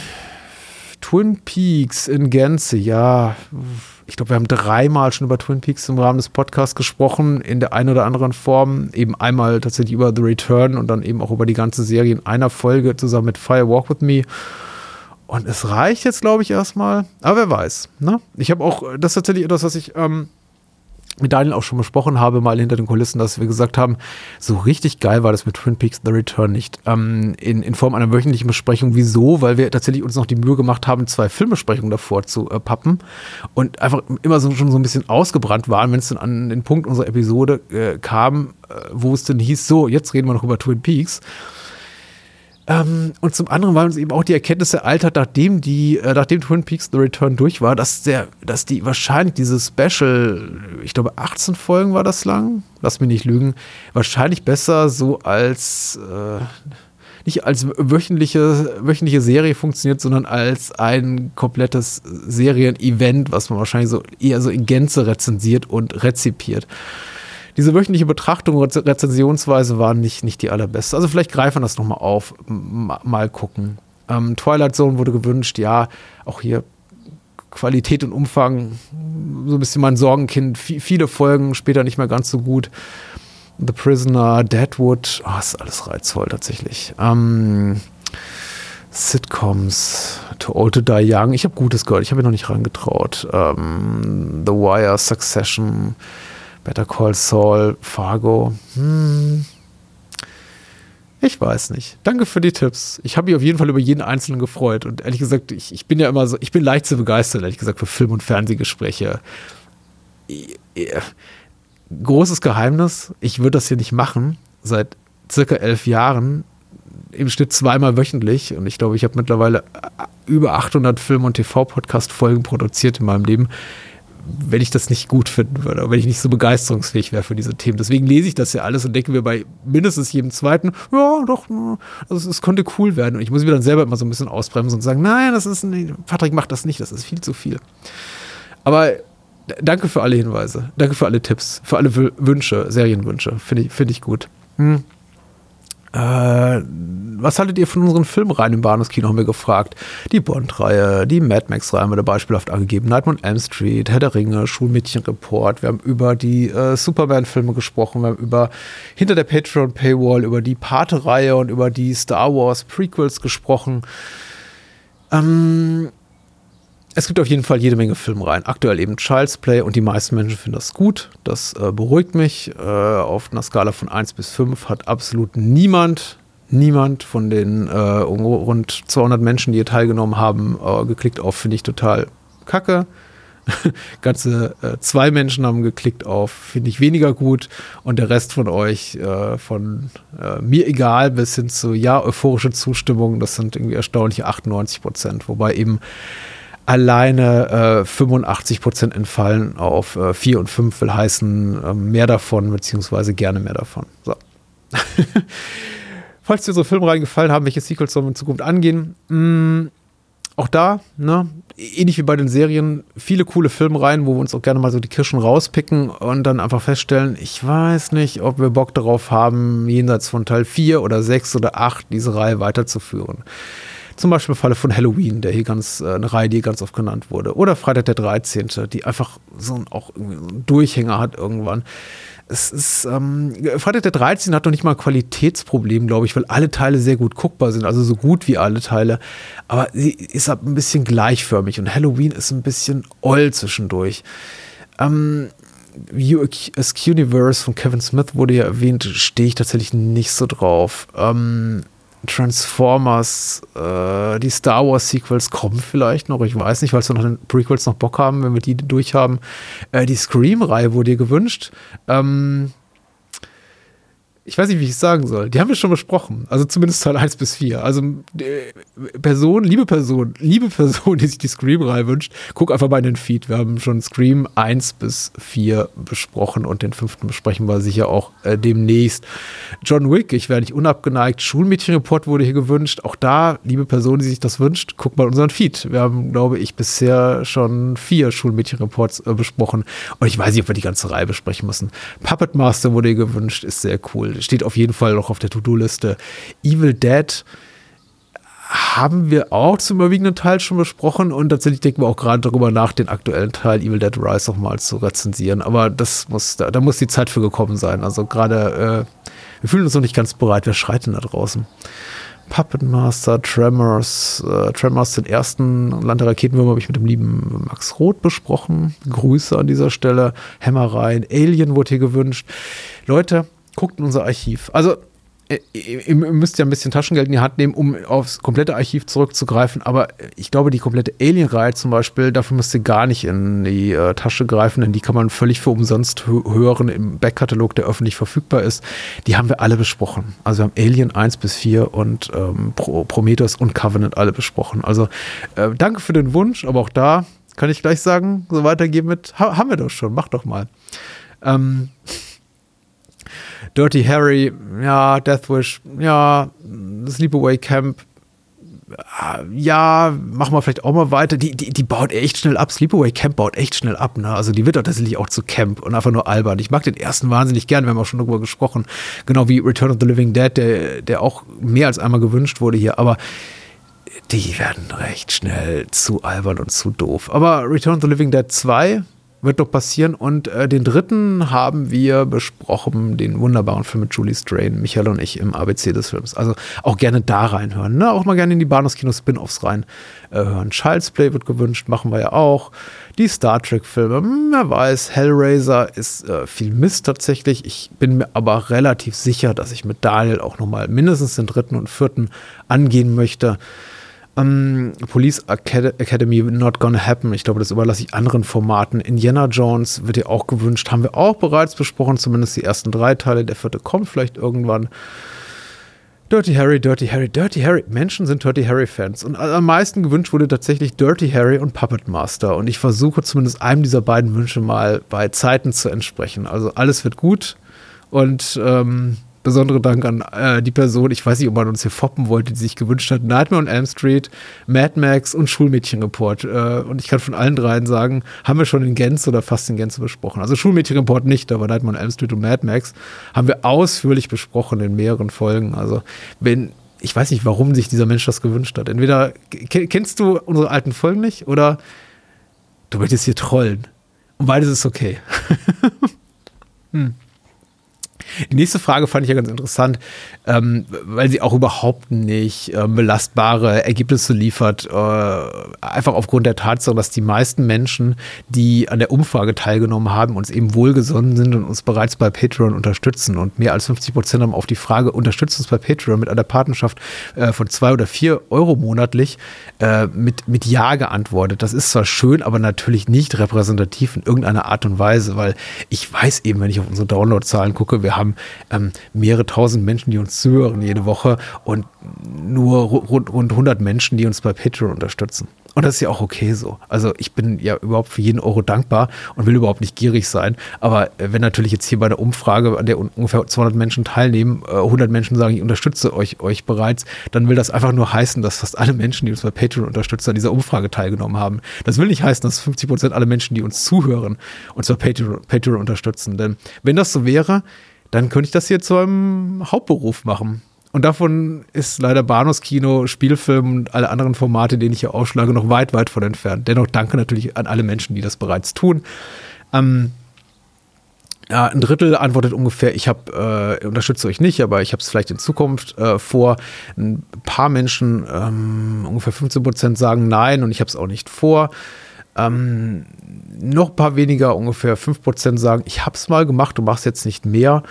Twin Peaks in Gänze, ja ich glaube, wir haben dreimal schon über Twin Peaks im Rahmen des Podcasts gesprochen, in der einen oder anderen Form. Eben einmal tatsächlich über The Return und dann eben auch über die ganze Serie in einer Folge zusammen mit Fire Walk With Me. Und es reicht jetzt, glaube ich, erstmal. Aber wer weiß. Ne? Ich habe auch, das ist tatsächlich etwas, was ich ähm, mit Daniel auch schon besprochen habe, mal hinter den Kulissen, dass wir gesagt haben, so richtig geil war das mit Twin Peaks The Return nicht. Ähm, in, in Form einer wöchentlichen Besprechung. Wieso? Weil wir tatsächlich uns noch die Mühe gemacht haben, zwei Filmbesprechungen davor zu äh, pappen und einfach immer so, schon so ein bisschen ausgebrannt waren, wenn es dann an den Punkt unserer Episode äh, kam, äh, wo es dann hieß, so, jetzt reden wir noch über Twin Peaks. Ähm, und zum anderen, weil uns eben auch die Erkenntnis ereilt nachdem die, äh, nachdem Twin Peaks The Return durch war, dass der, dass die wahrscheinlich diese Special, ich glaube 18 Folgen war das lang, lass mich nicht lügen, wahrscheinlich besser so als äh, nicht als wöchentliche, wöchentliche Serie funktioniert, sondern als ein komplettes Serien-Event, was man wahrscheinlich so eher so in Gänze rezensiert und rezipiert diese wöchentliche Betrachtung, Rezensionsweise war nicht, nicht die allerbeste. Also vielleicht greifen wir das nochmal auf, mal gucken. Ähm, Twilight Zone wurde gewünscht, ja, auch hier Qualität und Umfang, so ein bisschen mein Sorgenkind, v viele Folgen, später nicht mehr ganz so gut. The Prisoner, Deadwood, oh, ist alles reizvoll tatsächlich. Ähm, Sitcoms, Too Old to Die Young, ich habe Gutes gehört, ich habe mir noch nicht reingetraut. Ähm, The Wire, Succession, Better Call Saul, Fargo. Hm. Ich weiß nicht. Danke für die Tipps. Ich habe mich auf jeden Fall über jeden einzelnen gefreut. Und ehrlich gesagt, ich, ich bin ja immer so, ich bin leicht zu begeistern, ehrlich gesagt, für Film- und Fernsehgespräche. Großes Geheimnis, ich würde das hier nicht machen. Seit circa elf Jahren, im Schnitt zweimal wöchentlich. Und ich glaube, ich habe mittlerweile über 800 Film- und TV-Podcast-Folgen produziert in meinem Leben wenn ich das nicht gut finden würde, wenn ich nicht so begeisterungsfähig wäre für diese Themen. Deswegen lese ich das ja alles und denke mir bei mindestens jedem zweiten, ja, doch, also es könnte cool werden. Und ich muss mir dann selber immer so ein bisschen ausbremsen und sagen, nein, das ist, nee, Patrick macht das nicht, das ist viel zu viel. Aber danke für alle Hinweise, danke für alle Tipps, für alle Wünsche, Serienwünsche, finde ich, find ich gut. Hm. Äh, was haltet ihr von unseren Filmreihen im Bahnhofskino, haben wir gefragt. Die Bond-Reihe, die Mad Max-Reihe haben wir da beispielhaft angegeben. Nightmare on Elm Street, Herr der Ringe, Schulmädchen-Report. Wir haben über die äh, Superman-Filme gesprochen. Wir haben über Hinter der Patreon-Paywall, über die Pate-Reihe und über die Star Wars-Prequels gesprochen. Ähm, es gibt auf jeden Fall jede Menge Filmreihen. Aktuell eben Child's Play und die meisten Menschen finden das gut. Das äh, beruhigt mich. Äh, auf einer Skala von 1 bis 5 hat absolut niemand, niemand von den äh, rund 200 Menschen, die hier teilgenommen haben, äh, geklickt auf, finde ich total kacke. Ganze äh, zwei Menschen haben geklickt auf, finde ich weniger gut. Und der Rest von euch, äh, von mir egal bis hin zu ja, euphorische Zustimmung, das sind irgendwie erstaunliche 98 Prozent. Wobei eben alleine äh, 85 Prozent entfallen auf äh, 4 und 5 will heißen äh, mehr davon, beziehungsweise gerne mehr davon. So. Falls dir unsere Filmreihen gefallen haben, welche Sequels sollen wir in Zukunft angehen? Mm, auch da, ne, ähnlich wie bei den Serien, viele coole Filmreihen, wo wir uns auch gerne mal so die Kirschen rauspicken und dann einfach feststellen, ich weiß nicht, ob wir Bock darauf haben, jenseits von Teil 4 oder 6 oder 8 diese Reihe weiterzuführen. Zum Beispiel Falle von Halloween, der hier ganz, äh, eine Reihe, die ganz oft genannt wurde. Oder Freitag der 13., die einfach so ein, auch irgendwie so einen Durchhänger hat irgendwann. Es ist, ähm, Freitag der 13. hat noch nicht mal ein Qualitätsproblem, glaube ich, weil alle Teile sehr gut guckbar sind, also so gut wie alle Teile. Aber sie ist halt ein bisschen gleichförmig und Halloween ist ein bisschen oll zwischendurch. Ähm, USQ Universe von Kevin Smith wurde ja erwähnt, stehe ich tatsächlich nicht so drauf. Ähm, Transformers, äh, die Star Wars Sequels kommen vielleicht noch, ich weiß nicht, weil wir noch den Prequels noch Bock haben, wenn wir die durchhaben. Äh, die Scream-Reihe wurde dir gewünscht. Ähm, ich weiß nicht, wie ich es sagen soll. Die haben wir schon besprochen. Also zumindest Teil 1 bis 4. Also äh, Person, liebe Person, liebe Person, die sich die Scream-Reihe wünscht, guck einfach mal in den Feed. Wir haben schon Scream 1 bis 4 besprochen und den fünften besprechen wir sicher auch äh, demnächst. John Wick, ich wäre nicht unabgeneigt. Schulmädchenreport wurde hier gewünscht. Auch da, liebe Person, die sich das wünscht, guck mal unseren Feed. Wir haben, glaube ich, bisher schon vier Schulmädchenreports äh, besprochen. Und ich weiß nicht, ob wir die ganze Reihe besprechen müssen. Puppet Master wurde hier gewünscht, ist sehr cool steht auf jeden Fall noch auf der To-Do-Liste. Evil Dead haben wir auch zum überwiegenden Teil schon besprochen und tatsächlich denken wir auch gerade darüber nach, den aktuellen Teil Evil Dead Rise nochmal zu rezensieren. Aber das muss, da, da, muss die Zeit für gekommen sein. Also gerade, äh, wir fühlen uns noch nicht ganz bereit. Wer schreit denn da draußen? Puppet Master, Tremors, äh, Tremors, den ersten Land der Raketenwürmer habe ich mit dem lieben Max Roth besprochen. Grüße an dieser Stelle. Hämmereien, Alien wurde hier gewünscht. Leute, guckt in unser Archiv. Also äh, ihr müsst ja ein bisschen Taschengeld in die Hand nehmen, um aufs komplette Archiv zurückzugreifen. Aber ich glaube, die komplette Alien-Reihe zum Beispiel, dafür müsst ihr gar nicht in die äh, Tasche greifen, denn die kann man völlig für umsonst hören im Backkatalog, der öffentlich verfügbar ist. Die haben wir alle besprochen. Also wir haben Alien 1 bis 4 und ähm, Pro Prometheus und Covenant alle besprochen. Also äh, danke für den Wunsch, aber auch da kann ich gleich sagen, so weitergeben mit, ha haben wir doch schon, mach doch mal. Ähm, Dirty Harry, ja, Deathwish, ja, Sleepaway Camp, ja, machen wir vielleicht auch mal weiter. Die, die, die baut echt schnell ab. Sleepaway Camp baut echt schnell ab. Ne? Also die wird auch tatsächlich auch zu Camp und einfach nur albern. Ich mag den ersten wahnsinnig gern, wir haben auch schon darüber gesprochen. Genau wie Return of the Living Dead, der, der auch mehr als einmal gewünscht wurde hier. Aber die werden recht schnell zu albern und zu doof. Aber Return of the Living Dead 2 wird noch passieren. Und äh, den dritten haben wir besprochen, den wunderbaren Film mit Julie Strain, Michael und ich im ABC des Films. Also auch gerne da reinhören. Ne? Auch mal gerne in die Bahnhofskino-Spin-Offs rein äh. Child's Play wird gewünscht, machen wir ja auch. Die Star Trek-Filme, hm, wer weiß, Hellraiser ist äh, viel Mist tatsächlich. Ich bin mir aber relativ sicher, dass ich mit Daniel auch nochmal mindestens den dritten und vierten angehen möchte. Um, ähm, Police Academy Not Gonna Happen. Ich glaube, das überlasse ich anderen Formaten. Indiana Jones wird ja auch gewünscht. Haben wir auch bereits besprochen, zumindest die ersten drei Teile. Der vierte kommt vielleicht irgendwann. Dirty Harry, Dirty Harry, Dirty Harry. Menschen sind Dirty Harry-Fans. Und am meisten gewünscht wurde tatsächlich Dirty Harry und Puppet Master. Und ich versuche zumindest einem dieser beiden Wünsche mal bei Zeiten zu entsprechen. Also alles wird gut. Und ähm, besondere Dank an äh, die Person, ich weiß nicht, ob man uns hier foppen wollte, die sich gewünscht hat, Nightmare on Elm Street, Mad Max und Schulmädchenreport. Äh, und ich kann von allen dreien sagen, haben wir schon in Gänze oder fast in Gänze besprochen. Also Schulmädchenreport nicht, aber Nightmare on Elm Street und Mad Max haben wir ausführlich besprochen in mehreren Folgen. Also wenn ich weiß nicht, warum sich dieser Mensch das gewünscht hat. Entweder kennst du unsere alten Folgen nicht oder du möchtest hier trollen. Und beides ist okay. hm. Die nächste Frage fand ich ja ganz interessant, ähm, weil sie auch überhaupt nicht äh, belastbare Ergebnisse liefert. Äh, einfach aufgrund der Tatsache, dass die meisten Menschen, die an der Umfrage teilgenommen haben, uns eben wohlgesonnen sind und uns bereits bei Patreon unterstützen. Und mehr als 50 Prozent haben auf die Frage, unterstützt uns bei Patreon mit einer Partnerschaft äh, von zwei oder vier Euro monatlich äh, mit, mit Ja geantwortet. Das ist zwar schön, aber natürlich nicht repräsentativ in irgendeiner Art und Weise, weil ich weiß eben, wenn ich auf unsere Downloadzahlen gucke, wir haben ähm, mehrere tausend Menschen, die uns zuhören jede Woche und nur rund, rund 100 Menschen, die uns bei Patreon unterstützen. Und das ist ja auch okay so. Also ich bin ja überhaupt für jeden Euro dankbar und will überhaupt nicht gierig sein. Aber äh, wenn natürlich jetzt hier bei der Umfrage, an der ungefähr 200 Menschen teilnehmen, 100 äh, Menschen sagen, ich unterstütze euch, euch bereits, dann will das einfach nur heißen, dass fast alle Menschen, die uns bei Patreon unterstützen, an dieser Umfrage teilgenommen haben. Das will nicht heißen, dass 50 Prozent aller Menschen, die uns zuhören, uns bei Patreon, Patreon unterstützen. Denn wenn das so wäre, dann könnte ich das hier zu einem Hauptberuf machen. Und davon ist leider Bahnhofskino, Spielfilm und alle anderen Formate, denen ich hier ausschlage, noch weit, weit von entfernt. Dennoch danke natürlich an alle Menschen, die das bereits tun. Ähm, ja, ein Drittel antwortet ungefähr, ich habe äh, unterstütze euch nicht, aber ich habe es vielleicht in Zukunft äh, vor. Ein paar Menschen, ähm, ungefähr 15 Prozent sagen nein und ich habe es auch nicht vor. Ähm, noch ein paar weniger, ungefähr 5% sagen, ich habe es mal gemacht mache es jetzt nicht mehr.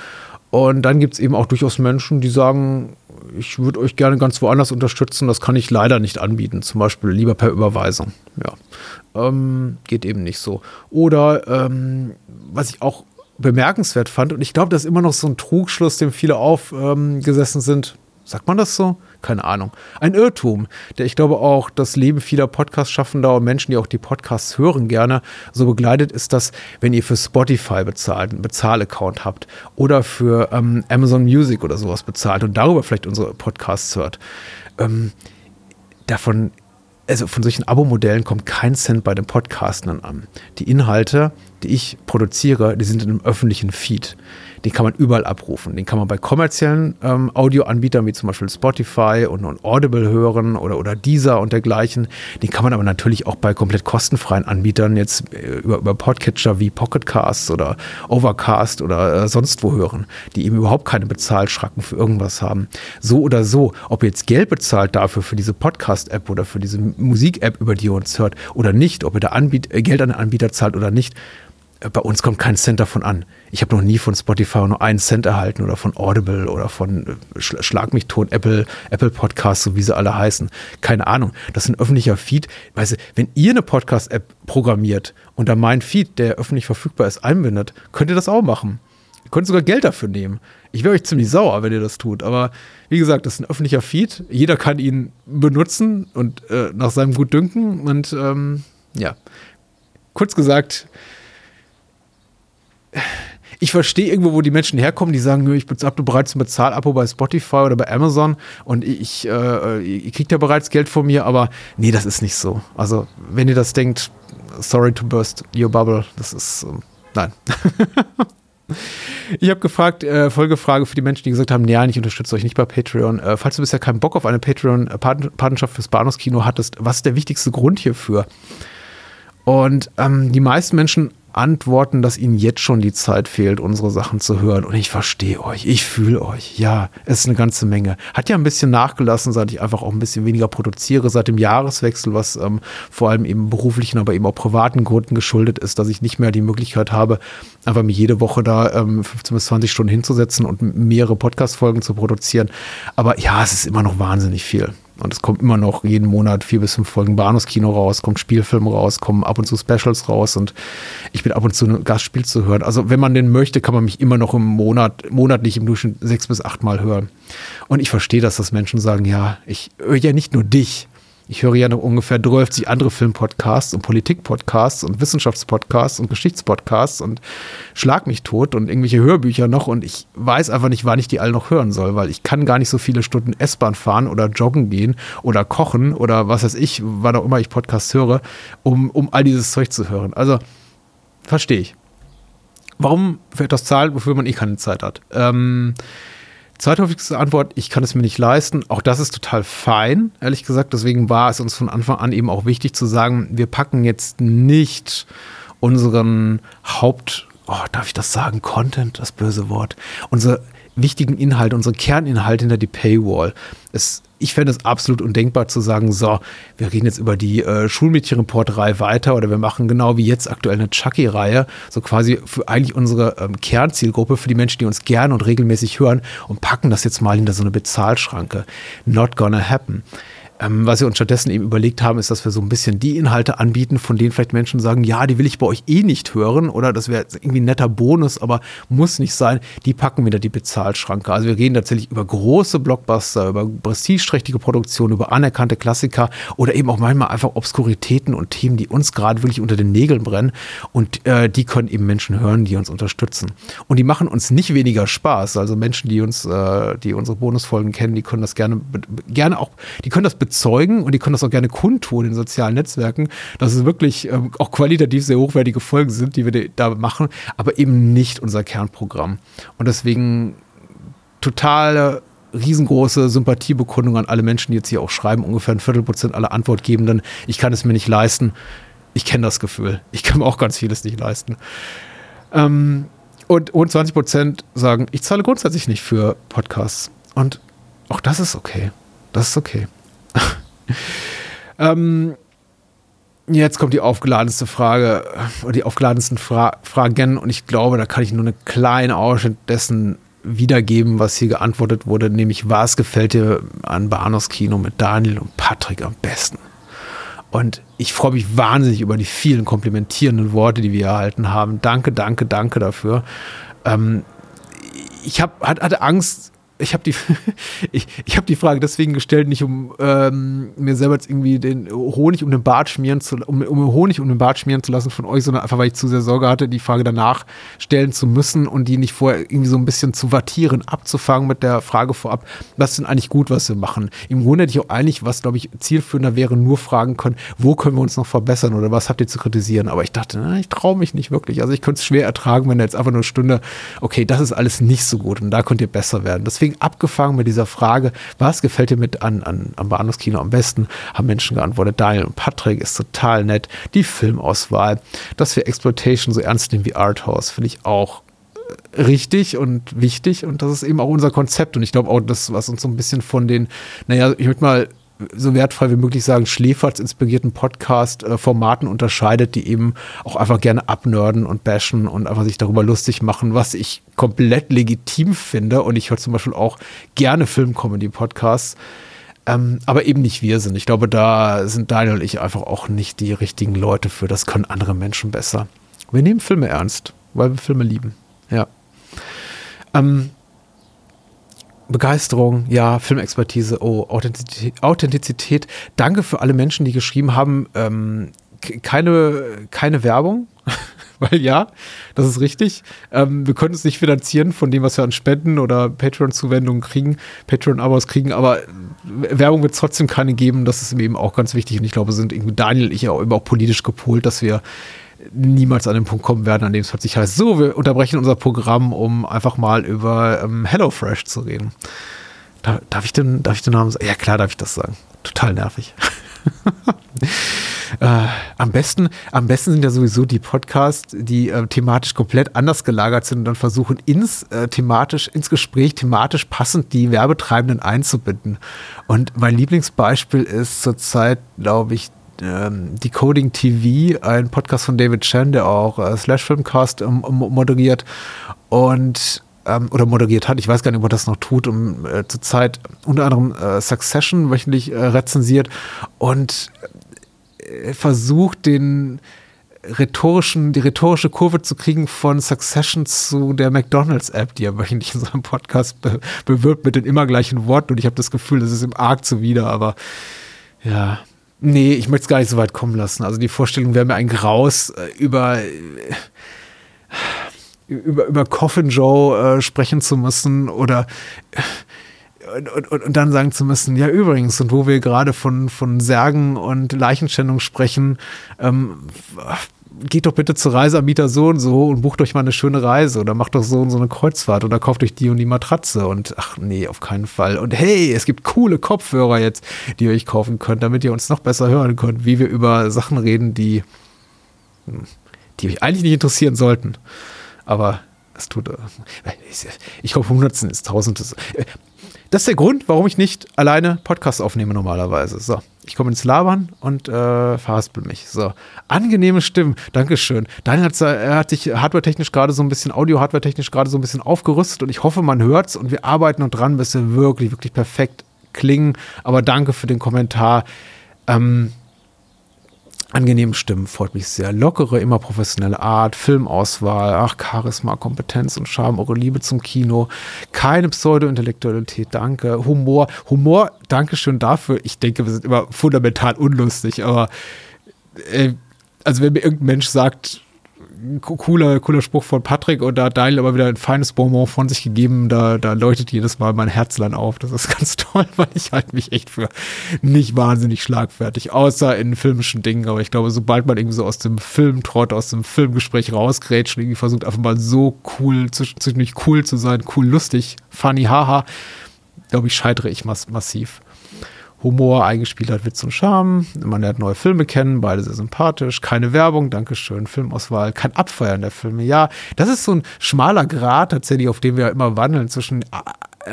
Und dann gibt es eben auch durchaus Menschen, die sagen, ich würde euch gerne ganz woanders unterstützen, das kann ich leider nicht anbieten, zum Beispiel lieber per Überweisung. Ja, ähm, geht eben nicht so. Oder ähm, was ich auch bemerkenswert fand, und ich glaube, das ist immer noch so ein Trugschluss, dem viele aufgesessen sind, sagt man das so? keine Ahnung, ein Irrtum, der ich glaube auch das Leben vieler Podcast-Schaffender und Menschen, die auch die Podcasts hören gerne, so begleitet ist, dass wenn ihr für Spotify bezahlt, einen Bezahlaccount habt oder für ähm, Amazon Music oder sowas bezahlt und darüber vielleicht unsere Podcasts hört, ähm, davon also von solchen Abo-Modellen kommt kein Cent bei den Podcastern an. Die Inhalte, die ich produziere, die sind in einem öffentlichen Feed den kann man überall abrufen. Den kann man bei kommerziellen ähm, Audioanbietern wie zum Beispiel Spotify und, und, Audible hören oder, oder Deezer und dergleichen. Den kann man aber natürlich auch bei komplett kostenfreien Anbietern jetzt äh, über, über Podcatcher wie Pocketcast oder Overcast oder äh, sonst wo hören, die eben überhaupt keine Bezahlschracken für irgendwas haben. So oder so, ob ihr jetzt Geld bezahlt dafür für diese Podcast-App oder für diese Musik-App, über die ihr uns hört oder nicht, ob ihr da Anbiet Geld an den Anbieter zahlt oder nicht, bei uns kommt kein Cent davon an. Ich habe noch nie von Spotify nur einen Cent erhalten oder von Audible oder von äh, Schlag mich tot, Apple, Apple Podcasts, so wie sie alle heißen. Keine Ahnung. Das ist ein öffentlicher Feed. Weißt du, wenn ihr eine Podcast-App programmiert und da mein Feed, der öffentlich verfügbar ist, einbindet, könnt ihr das auch machen. Ihr könnt sogar Geld dafür nehmen. Ich wäre euch ziemlich sauer, wenn ihr das tut. Aber wie gesagt, das ist ein öffentlicher Feed. Jeder kann ihn benutzen und äh, nach seinem Gutdünken. Und ähm, ja, kurz gesagt, ich verstehe irgendwo, wo die Menschen herkommen, die sagen, ich habe bereits ein Bezahlabo bei Spotify oder bei Amazon und ich, äh, ihr kriegt ja bereits Geld von mir, aber nee, das ist nicht so. Also, wenn ihr das denkt, sorry to burst your bubble, das ist, äh, nein. Ich habe gefragt, äh, Folgefrage für die Menschen, die gesagt haben, ja, ich unterstütze euch nicht bei Patreon. Äh, falls du bisher keinen Bock auf eine Patreon-Partnerschaft fürs Bahnhofskino hattest, was ist der wichtigste Grund hierfür? Und ähm, die meisten Menschen antworten, dass ihnen jetzt schon die Zeit fehlt, unsere Sachen zu hören. Und ich verstehe euch, ich fühle euch. Ja, es ist eine ganze Menge. Hat ja ein bisschen nachgelassen, seit ich einfach auch ein bisschen weniger produziere, seit dem Jahreswechsel, was ähm, vor allem eben beruflichen, aber eben auch privaten Gründen geschuldet ist, dass ich nicht mehr die Möglichkeit habe, einfach mir jede Woche da ähm, 15 bis 20 Stunden hinzusetzen und mehrere Podcast-Folgen zu produzieren. Aber ja, es ist immer noch wahnsinnig viel. Und es kommt immer noch jeden Monat vier bis fünf Folgen Bahnhofskino raus, kommt Spielfilm raus, kommen ab und zu Specials raus und ich bin ab und zu ein Gastspiel zu hören. Also wenn man den möchte, kann man mich immer noch im Monat, monatlich im Durchschnitt sechs bis acht Mal hören. Und ich verstehe, dass das Menschen sagen, ja, ich höre ja nicht nur dich, ich höre ja noch ungefähr 30 andere Filmpodcasts und Politikpodcasts und Wissenschaftspodcasts und Geschichtspodcasts und schlag mich tot und irgendwelche Hörbücher noch und ich weiß einfach nicht, wann ich die alle noch hören soll, weil ich kann gar nicht so viele Stunden S-Bahn fahren oder joggen gehen oder kochen oder was weiß ich, wann auch immer ich Podcasts höre, um, um all dieses Zeug zu hören. Also verstehe ich. Warum für etwas zahlen, wofür man eh keine Zeit hat? Ähm, Zweithäufigste Antwort, ich kann es mir nicht leisten. Auch das ist total fein, ehrlich gesagt. Deswegen war es uns von Anfang an eben auch wichtig zu sagen, wir packen jetzt nicht unseren Haupt, oh, darf ich das sagen, Content, das böse Wort, unsere wichtigen Inhalte, unsere Kerninhalte hinter die Paywall. Es ich fände es absolut undenkbar zu sagen, so, wir reden jetzt über die äh, Schulmädchenreporterei weiter oder wir machen genau wie jetzt aktuell eine Chucky-Reihe, so quasi für eigentlich unsere ähm, Kernzielgruppe, für die Menschen, die uns gerne und regelmäßig hören und packen das jetzt mal hinter so eine Bezahlschranke. Not gonna happen. Ähm, was wir uns stattdessen eben überlegt haben, ist, dass wir so ein bisschen die Inhalte anbieten, von denen vielleicht Menschen sagen, ja, die will ich bei euch eh nicht hören oder das wäre irgendwie ein netter Bonus, aber muss nicht sein. Die packen wieder die Bezahlschranke. Also wir reden tatsächlich über große Blockbuster, über prestigeträchtige Produktionen, über anerkannte Klassiker oder eben auch manchmal einfach Obskuritäten und Themen, die uns gerade wirklich unter den Nägeln brennen und äh, die können eben Menschen hören, die uns unterstützen. Und die machen uns nicht weniger Spaß. Also Menschen, die uns, äh, die unsere Bonusfolgen kennen, die können das gerne, gerne auch, die können das bezeugen und die können das auch gerne kundtun in sozialen Netzwerken, dass es wirklich ähm, auch qualitativ sehr hochwertige Folgen sind, die wir da machen, aber eben nicht unser Kernprogramm. Und deswegen totale riesengroße Sympathiebekundung an alle Menschen, die jetzt hier auch schreiben, ungefähr ein Viertelprozent aller Antwortgebenden. Ich kann es mir nicht leisten. Ich kenne das Gefühl. Ich kann mir auch ganz vieles nicht leisten. Ähm, und, und 20 Prozent sagen, ich zahle grundsätzlich nicht für Podcasts. Und auch das ist okay. Das ist okay. ähm, jetzt kommt die aufgeladenste Frage oder die aufgeladensten Fra Fragen und ich glaube, da kann ich nur eine kleine Ausschnitt dessen wiedergeben, was hier geantwortet wurde, nämlich was gefällt dir an Banos Kino mit Daniel und Patrick am besten? Und ich freue mich wahnsinnig über die vielen komplimentierenden Worte, die wir erhalten haben. Danke, danke, danke dafür. Ähm, ich hab, hatte Angst, ich habe die, ich, ich hab die Frage deswegen gestellt, nicht um ähm, mir selber jetzt irgendwie den Honig um den Bart schmieren zu, um, um Honig um den Bart schmieren zu lassen von euch, sondern einfach, weil ich zu sehr Sorge hatte, die Frage danach stellen zu müssen und die nicht vorher irgendwie so ein bisschen zu wattieren, abzufangen mit der Frage vorab, was ist denn eigentlich gut, was wir machen? Im Grunde hätte ich auch eigentlich, was glaube ich zielführender wäre, nur fragen können, wo können wir uns noch verbessern oder was habt ihr zu kritisieren? Aber ich dachte, na, ich traue mich nicht wirklich. Also ich könnte es schwer ertragen, wenn da jetzt einfach nur eine Stunde, okay, das ist alles nicht so gut und da könnt ihr besser werden. Deswegen deswegen abgefangen mit dieser Frage, was gefällt dir mit an, an, am Bahnhofskino am besten? Haben Menschen geantwortet, Daniel und Patrick ist total nett. Die Filmauswahl, dass wir Exploitation so ernst nehmen wie Arthouse, finde ich auch äh, richtig und wichtig und das ist eben auch unser Konzept und ich glaube auch das, was uns so ein bisschen von den, naja, ich würde mal so wertfrei wie möglich sagen, Schläferz inspirierten Podcast-Formaten unterscheidet, die eben auch einfach gerne abnörden und bashen und einfach sich darüber lustig machen, was ich komplett legitim finde. Und ich höre zum Beispiel auch gerne Film-Comedy-Podcasts. Ähm, aber eben nicht wir sind. Ich glaube, da sind Daniel und ich einfach auch nicht die richtigen Leute für. Das können andere Menschen besser. Wir nehmen Filme ernst, weil wir Filme lieben. Ja. Ähm, Begeisterung, ja, Filmexpertise, oh, Authentizität. Danke für alle Menschen, die geschrieben haben, ähm, keine, keine Werbung, weil ja, das ist richtig. Ähm, wir können es nicht finanzieren von dem, was wir an Spenden oder Patreon-Zuwendungen kriegen, Patreon-Abos kriegen, aber Werbung wird es trotzdem keine geben. Das ist eben auch ganz wichtig. Und ich glaube, sind irgendwie Daniel und ich auch immer auch politisch gepolt, dass wir niemals an den Punkt kommen werden, an dem es plötzlich heißt, so, wir unterbrechen unser Programm, um einfach mal über ähm, HelloFresh zu reden. Da, darf, ich den, darf ich den Namen sagen? Ja, klar darf ich das sagen. Total nervig. äh, am besten, am besten sind ja sowieso die Podcasts, die äh, thematisch komplett anders gelagert sind und dann versuchen, ins äh, thematisch, ins Gespräch thematisch passend die Werbetreibenden einzubinden. Und mein Lieblingsbeispiel ist zurzeit, glaube ich, ähm, Decoding TV, ein Podcast von David Chen, der auch äh, Slash Filmcast ähm, moderiert. Und ähm, oder moderiert hat. Ich weiß gar nicht, ob er das noch tut. Um, äh, zurzeit unter anderem äh, Succession wöchentlich äh, rezensiert und äh, versucht, den rhetorischen, die rhetorische Kurve zu kriegen von Succession zu der McDonalds-App, die er wöchentlich in seinem Podcast be bewirbt mit den immer gleichen Worten. Und ich habe das Gefühl, das ist im arg zuwider, aber ja. Nee, ich möchte es gar nicht so weit kommen lassen. Also die Vorstellung wäre mir ein Graus über. Äh, über, über Coffin Joe äh, sprechen zu müssen oder und, und, und, dann sagen zu müssen, ja übrigens, und wo wir gerade von, von Särgen und Leichenschändung sprechen, ähm, geht doch bitte zur Reiseanbieter so und so und bucht euch mal eine schöne Reise oder macht doch so und so eine Kreuzfahrt oder kauft euch die und die Matratze und ach nee, auf keinen Fall. Und hey, es gibt coole Kopfhörer jetzt, die ihr euch kaufen könnt, damit ihr uns noch besser hören könnt, wie wir über Sachen reden, die, hm, die euch eigentlich nicht interessieren sollten. Aber es tut, äh, ich hoffe, Hundertsten ist Tausendes. Das ist der Grund, warum ich nicht alleine Podcasts aufnehme normalerweise. So, ich komme ins Labern und äh, verhaspel mich. So, angenehme Stimmen. Dankeschön. Daniel hat, er hat sich hardware-technisch gerade so ein bisschen, Audio-hardware-technisch gerade so ein bisschen aufgerüstet und ich hoffe, man hört's und wir arbeiten noch dran, bis wir wirklich, wirklich perfekt klingen. Aber danke für den Kommentar. Ähm, angenehmen Stimmen freut mich sehr. Lockere, immer professionelle Art, Filmauswahl, ach, Charisma, Kompetenz und Charme, eure Liebe zum Kino, keine Pseudo-Intellektualität, danke. Humor, Humor, Dankeschön dafür. Ich denke, wir sind immer fundamental unlustig, aber äh, also wenn mir irgendein Mensch sagt, cooler, cooler Spruch von Patrick und da hat Daniel aber wieder ein feines Bonbon von sich gegeben. Da, da leuchtet jedes Mal mein Herzlein auf. Das ist ganz toll, weil ich halte mich echt für nicht wahnsinnig schlagfertig, außer in filmischen Dingen. Aber ich glaube, sobald man irgendwie so aus dem Filmtrott, aus dem Filmgespräch rausgrätscht und irgendwie versucht, einfach mal so cool, zwischendurch cool zu sein, cool, lustig, funny, haha, glaube ich, scheitere ich mass massiv. Humor eingespielt hat, Witz und Charme. Man lernt neue Filme kennen, beide sehr sympathisch. Keine Werbung, Dankeschön. Filmauswahl, kein Abfeiern der Filme. Ja, das ist so ein schmaler Grad tatsächlich, auf dem wir immer wandeln zwischen äh,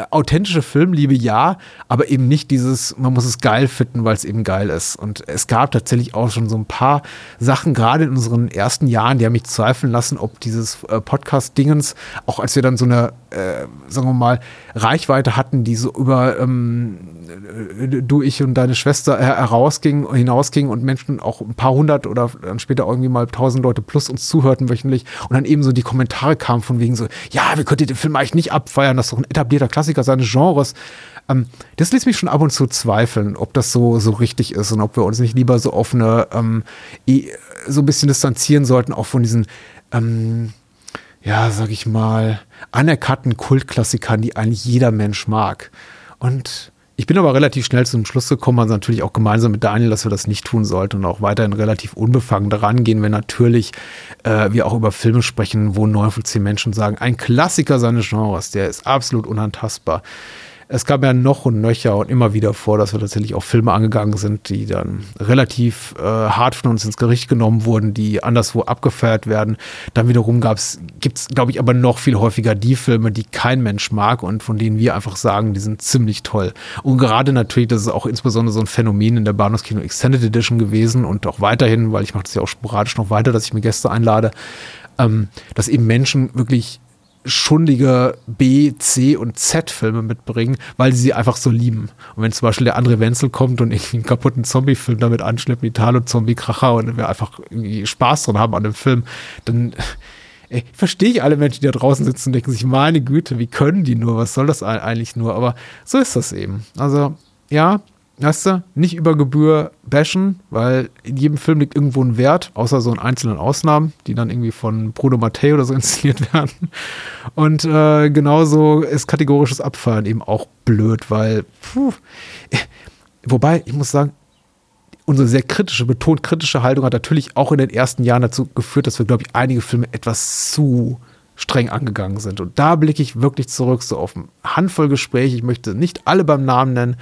authentische Filmliebe ja, aber eben nicht dieses, man muss es geil finden, weil es eben geil ist. Und es gab tatsächlich auch schon so ein paar Sachen, gerade in unseren ersten Jahren, die haben mich zweifeln lassen, ob dieses äh, Podcast-Dingens, auch als wir dann so eine, äh, sagen wir mal, Reichweite hatten, die so über ähm, äh, du, ich und deine Schwester herausging, hinausging und Menschen auch ein paar hundert oder dann später irgendwie mal tausend Leute plus uns zuhörten wöchentlich und dann eben so die Kommentare kamen von wegen so, ja, wir könnten den Film eigentlich nicht abfeiern, das ist doch ein etablierter Klassiker seines Genres. Ähm, das lässt mich schon ab und zu zweifeln, ob das so, so richtig ist und ob wir uns nicht lieber so auf eine, ähm, so ein bisschen distanzieren sollten, auch von diesen, ähm, ja, sag ich mal, anerkannten Kultklassikern, die eigentlich jeder Mensch mag. Und ich bin aber relativ schnell zum Schluss gekommen, also natürlich auch gemeinsam mit Daniel, dass wir das nicht tun sollten und auch weiterhin relativ unbefangen daran gehen, wenn natürlich äh, wir auch über Filme sprechen, wo neun von zehn Menschen sagen, ein Klassiker seines Genres, der ist absolut unantastbar es kam ja noch und nöcher und immer wieder vor, dass wir tatsächlich auch Filme angegangen sind, die dann relativ äh, hart von uns ins Gericht genommen wurden, die anderswo abgefeiert werden. Dann wiederum gibt es, glaube ich, aber noch viel häufiger die Filme, die kein Mensch mag und von denen wir einfach sagen, die sind ziemlich toll. Und gerade natürlich, das ist auch insbesondere so ein Phänomen in der Bahnhofskino Extended Edition gewesen und auch weiterhin, weil ich mache das ja auch sporadisch noch weiter, dass ich mir Gäste einlade, ähm, dass eben Menschen wirklich schundige B, C und Z-Filme mitbringen, weil sie sie einfach so lieben. Und wenn zum Beispiel der André Wenzel kommt und irgendwie einen kaputten Zombie-Film damit anschleppt, Italo-Zombie-Kracher und wir einfach irgendwie Spaß dran haben an dem Film, dann ey, verstehe ich alle Menschen, die da draußen sitzen und denken sich, meine Güte, wie können die nur, was soll das eigentlich nur? Aber so ist das eben. Also, ja, weißt du, nicht über Gebühr bashen, weil in jedem Film liegt irgendwo ein Wert, außer so in einzelnen Ausnahmen, die dann irgendwie von Bruno Mattei oder so inszeniert werden. Und äh, genauso ist kategorisches Abfallen eben auch blöd, weil, puh, wobei, ich muss sagen, unsere sehr kritische, betont kritische Haltung hat natürlich auch in den ersten Jahren dazu geführt, dass wir, glaube ich, einige Filme etwas zu streng angegangen sind. Und da blicke ich wirklich zurück, so auf eine Handvoll Gespräche. Ich möchte nicht alle beim Namen nennen,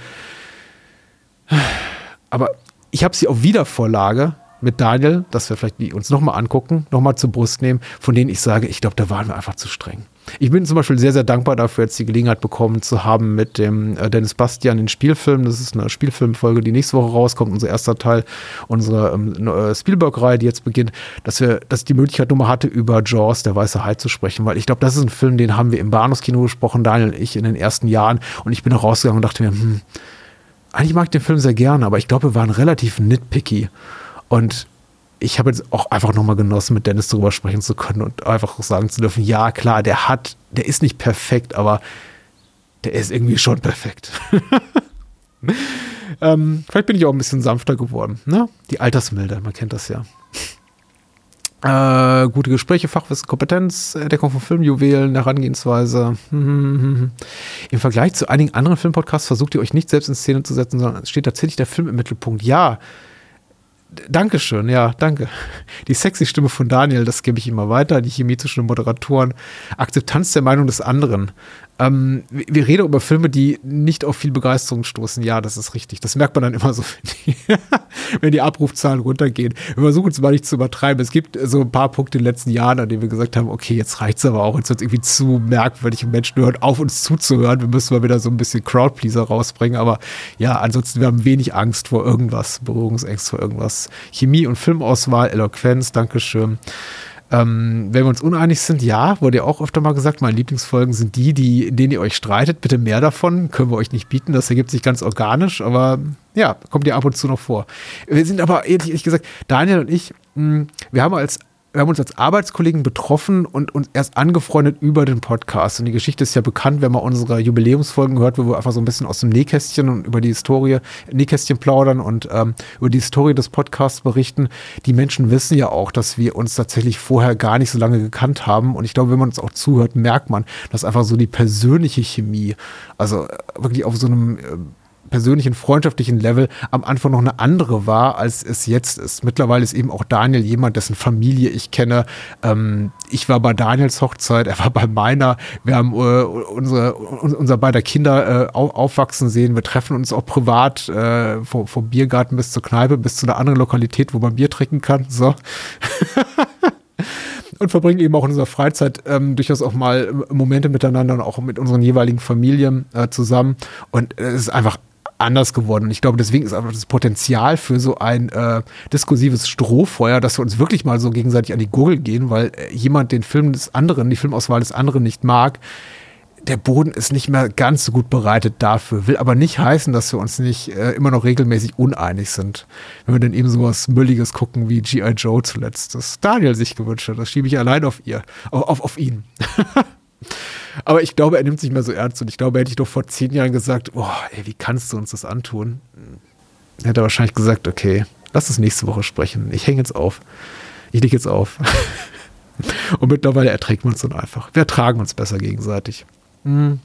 aber ich habe sie auf Wiedervorlage mit Daniel, dass wir vielleicht die uns nochmal angucken, nochmal zur Brust nehmen, von denen ich sage, ich glaube, da waren wir einfach zu streng. Ich bin zum Beispiel sehr, sehr dankbar dafür, jetzt die Gelegenheit bekommen zu haben mit dem äh, Dennis Bastian den Spielfilm. Das ist eine Spielfilmfolge, die nächste Woche rauskommt, unser erster Teil unserer ähm, äh, Spielberg-Reihe, die jetzt beginnt, dass wir, dass ich die Möglichkeit nochmal hatte, über Jaws, der weiße Hai zu sprechen, weil ich glaube, das ist ein Film, den haben wir im Bahnhofskino gesprochen, Daniel und ich, in den ersten Jahren. Und ich bin auch rausgegangen und dachte mir, hm, eigentlich mag ich den Film sehr gerne, aber ich glaube, wir waren relativ nitpicky. Und ich habe jetzt auch einfach nochmal genossen, mit Dennis darüber sprechen zu können und einfach sagen zu dürfen, ja klar, der hat, der ist nicht perfekt, aber der ist irgendwie schon perfekt. ähm, vielleicht bin ich auch ein bisschen sanfter geworden. Ne? Die Altersmilde, man kennt das ja. Äh, gute Gespräche, Fachwissen, Kompetenz, Entdeckung von Filmjuwelen, Herangehensweise. Im Vergleich zu einigen anderen Filmpodcasts versucht ihr euch nicht selbst in Szene zu setzen, sondern steht tatsächlich der Film im Mittelpunkt. Ja, Dankeschön, ja, danke. Die sexy Stimme von Daniel, das gebe ich immer weiter. Die Chemie zwischen den Moderatoren. Akzeptanz der Meinung des anderen. Ähm, wir reden über Filme, die nicht auf viel Begeisterung stoßen. Ja, das ist richtig. Das merkt man dann immer so, wenn die, Abrufzahlen runtergehen. Wir versuchen es mal nicht zu übertreiben. Es gibt so ein paar Punkte in den letzten Jahren, an denen wir gesagt haben, okay, jetzt reicht es aber auch. Jetzt wird irgendwie zu merkwürdig Menschen hören auf, uns zuzuhören. Wir müssen mal wieder so ein bisschen Crowdpleaser rausbringen. Aber ja, ansonsten, wir haben wenig Angst vor irgendwas, Berührungsängste vor irgendwas. Chemie und Filmauswahl, Eloquenz, Dankeschön. Ähm, wenn wir uns uneinig sind, ja, wurde ja auch öfter mal gesagt, meine Lieblingsfolgen sind die, die, in denen ihr euch streitet. Bitte mehr davon. Können wir euch nicht bieten. Das ergibt sich ganz organisch, aber ja, kommt ja ab und zu noch vor. Wir sind aber ehrlich, ehrlich gesagt, Daniel und ich, mh, hm, wir haben als wir haben uns als Arbeitskollegen betroffen und uns erst angefreundet über den Podcast. Und die Geschichte ist ja bekannt, wenn man unsere Jubiläumsfolgen hört, wo wir einfach so ein bisschen aus dem Nähkästchen und über die Historie, Nähkästchen plaudern und ähm, über die Historie des Podcasts berichten. Die Menschen wissen ja auch, dass wir uns tatsächlich vorher gar nicht so lange gekannt haben. Und ich glaube, wenn man uns auch zuhört, merkt man, dass einfach so die persönliche Chemie, also äh, wirklich auf so einem äh, persönlichen, freundschaftlichen Level am Anfang noch eine andere war, als es jetzt ist. Mittlerweile ist eben auch Daniel jemand, dessen Familie ich kenne. Ähm, ich war bei Daniels Hochzeit, er war bei meiner. Wir haben äh, unsere, unser beider Kinder äh, aufwachsen sehen. Wir treffen uns auch privat äh, vom, vom Biergarten bis zur Kneipe, bis zu einer anderen Lokalität, wo man Bier trinken kann. So. und verbringen eben auch in unserer Freizeit ähm, durchaus auch mal Momente miteinander und auch mit unseren jeweiligen Familien äh, zusammen. Und es ist einfach anders geworden. Und ich glaube, deswegen ist einfach das Potenzial für so ein äh, diskursives Strohfeuer, dass wir uns wirklich mal so gegenseitig an die Gurgel gehen, weil äh, jemand den Film des anderen, die Filmauswahl des anderen nicht mag. Der Boden ist nicht mehr ganz so gut bereitet dafür, will aber nicht heißen, dass wir uns nicht äh, immer noch regelmäßig uneinig sind. Wenn wir dann eben sowas Mülliges gucken wie G.I. Joe zuletzt, das Daniel sich gewünscht hat, das schiebe ich allein auf ihr, auf, auf, auf ihn. Aber ich glaube, er nimmt sich mehr so ernst. Und ich glaube, hätte ich doch vor zehn Jahren gesagt, boah, ey, wie kannst du uns das antun? Hätte er wahrscheinlich gesagt, okay, lass uns nächste Woche sprechen. Ich hänge jetzt auf. Ich lege jetzt auf. Und mittlerweile erträgt man es dann einfach. Wir ertragen uns besser gegenseitig. Mhm.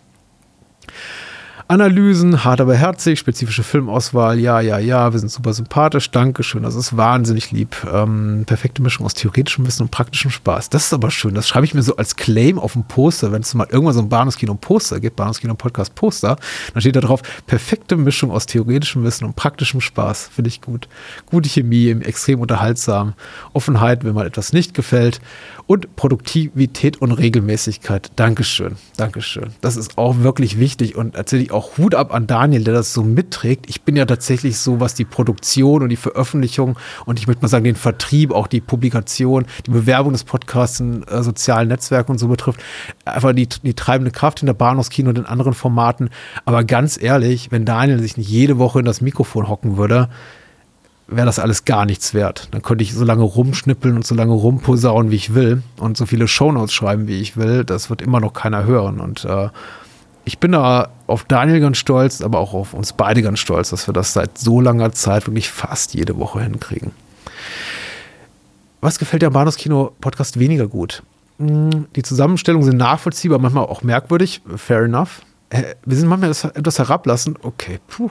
Analysen, hart aber herzig, spezifische Filmauswahl, ja, ja, ja, wir sind super sympathisch, Dankeschön, das ist wahnsinnig lieb. Ähm, perfekte Mischung aus theoretischem Wissen und praktischem Spaß. Das ist aber schön, das schreibe ich mir so als Claim auf dem Poster, wenn es mal irgendwann so ein Bahnhofskino-Poster gibt, Bahnhofskino-Podcast-Poster, dann steht da drauf, perfekte Mischung aus theoretischem Wissen und praktischem Spaß, finde ich gut. Gute Chemie, extrem unterhaltsam, Offenheit, wenn mal etwas nicht gefällt und Produktivität und Regelmäßigkeit. Dankeschön, Dankeschön. Das ist auch wirklich wichtig und tatsächlich auch Hut ab an Daniel, der das so mitträgt. Ich bin ja tatsächlich so, was die Produktion und die Veröffentlichung und ich möchte mal sagen, den Vertrieb, auch die Publikation, die Bewerbung des Podcasts in äh, sozialen Netzwerken und so betrifft, einfach die, die treibende Kraft hinter Bahnhofskino und den anderen Formaten. Aber ganz ehrlich, wenn Daniel sich nicht jede Woche in das Mikrofon hocken würde, wäre das alles gar nichts wert. Dann könnte ich so lange rumschnippeln und so lange rumposaunen, wie ich will und so viele Shownotes schreiben, wie ich will. Das wird immer noch keiner hören. Und äh, ich bin da auf Daniel ganz stolz, aber auch auf uns beide ganz stolz, dass wir das seit so langer Zeit wirklich fast jede Woche hinkriegen. Was gefällt der Bahnhofskino-Podcast weniger gut? Hm, die Zusammenstellungen sind nachvollziehbar, manchmal auch merkwürdig. Fair enough. Wir sind manchmal etwas herablassen. Okay, puh.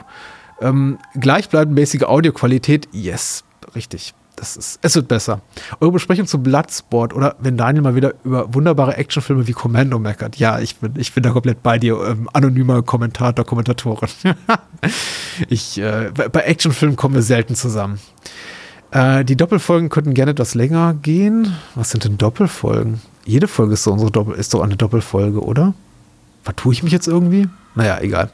Ähm, gleichbleibendmäßige Audioqualität, yes, richtig. Das ist, es wird besser. Eure Besprechung zu Bloodsport oder wenn Daniel mal wieder über wunderbare Actionfilme wie Commando meckert. Ja, ich bin, ich bin da komplett bei dir. Ähm, anonymer Kommentator, Kommentatorin. ich, äh, bei Actionfilmen kommen wir selten zusammen. Äh, die Doppelfolgen könnten gerne etwas länger gehen. Was sind denn Doppelfolgen? Jede Folge ist so unsere Doppel ist so eine Doppelfolge, oder? Vertue ich mich jetzt irgendwie? Naja, egal.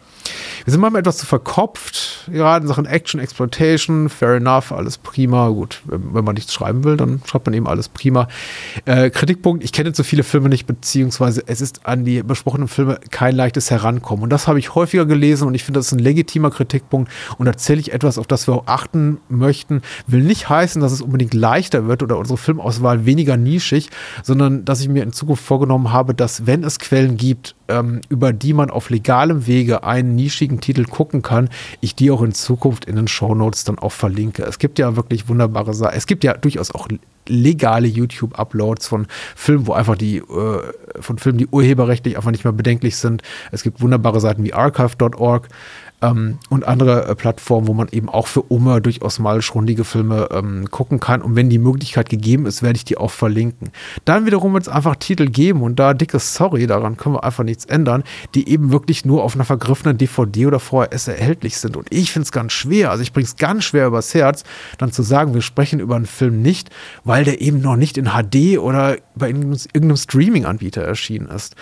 Wir sind manchmal etwas zu verkopft, gerade in Sachen Action, Exploitation, fair enough, alles prima. Gut, wenn man nichts schreiben will, dann schreibt man eben alles prima. Äh, Kritikpunkt, ich kenne zu viele Filme nicht, beziehungsweise es ist an die besprochenen Filme kein leichtes Herankommen. Und das habe ich häufiger gelesen und ich finde, das ist ein legitimer Kritikpunkt. Und da zähle ich etwas, auf das wir auch achten möchten. Will nicht heißen, dass es unbedingt leichter wird oder unsere Filmauswahl weniger nischig, sondern dass ich mir in Zukunft vorgenommen habe, dass wenn es Quellen gibt, ähm, über die man auf legalem Wege einen nischigen Titel gucken kann, ich die auch in Zukunft in den Show Notes dann auch verlinke. Es gibt ja wirklich wunderbare Sachen. Es gibt ja durchaus auch legale YouTube-Uploads von Filmen, wo einfach die, äh, von Filmen, die urheberrechtlich einfach nicht mehr bedenklich sind. Es gibt wunderbare Seiten wie archive.org, ähm, und andere äh, Plattformen, wo man eben auch für Umme durchaus mal schrundige Filme ähm, gucken kann. Und wenn die Möglichkeit gegeben ist, werde ich die auch verlinken. Dann wiederum wird es einfach Titel geben und da dickes Sorry, daran können wir einfach nichts ändern, die eben wirklich nur auf einer vergriffenen DVD oder VHS erhältlich sind. Und ich finde es ganz schwer, also ich bringe es ganz schwer übers Herz, dann zu sagen, wir sprechen über einen Film nicht, weil der eben noch nicht in HD oder bei irgendeinem Streaming-Anbieter erschienen ist.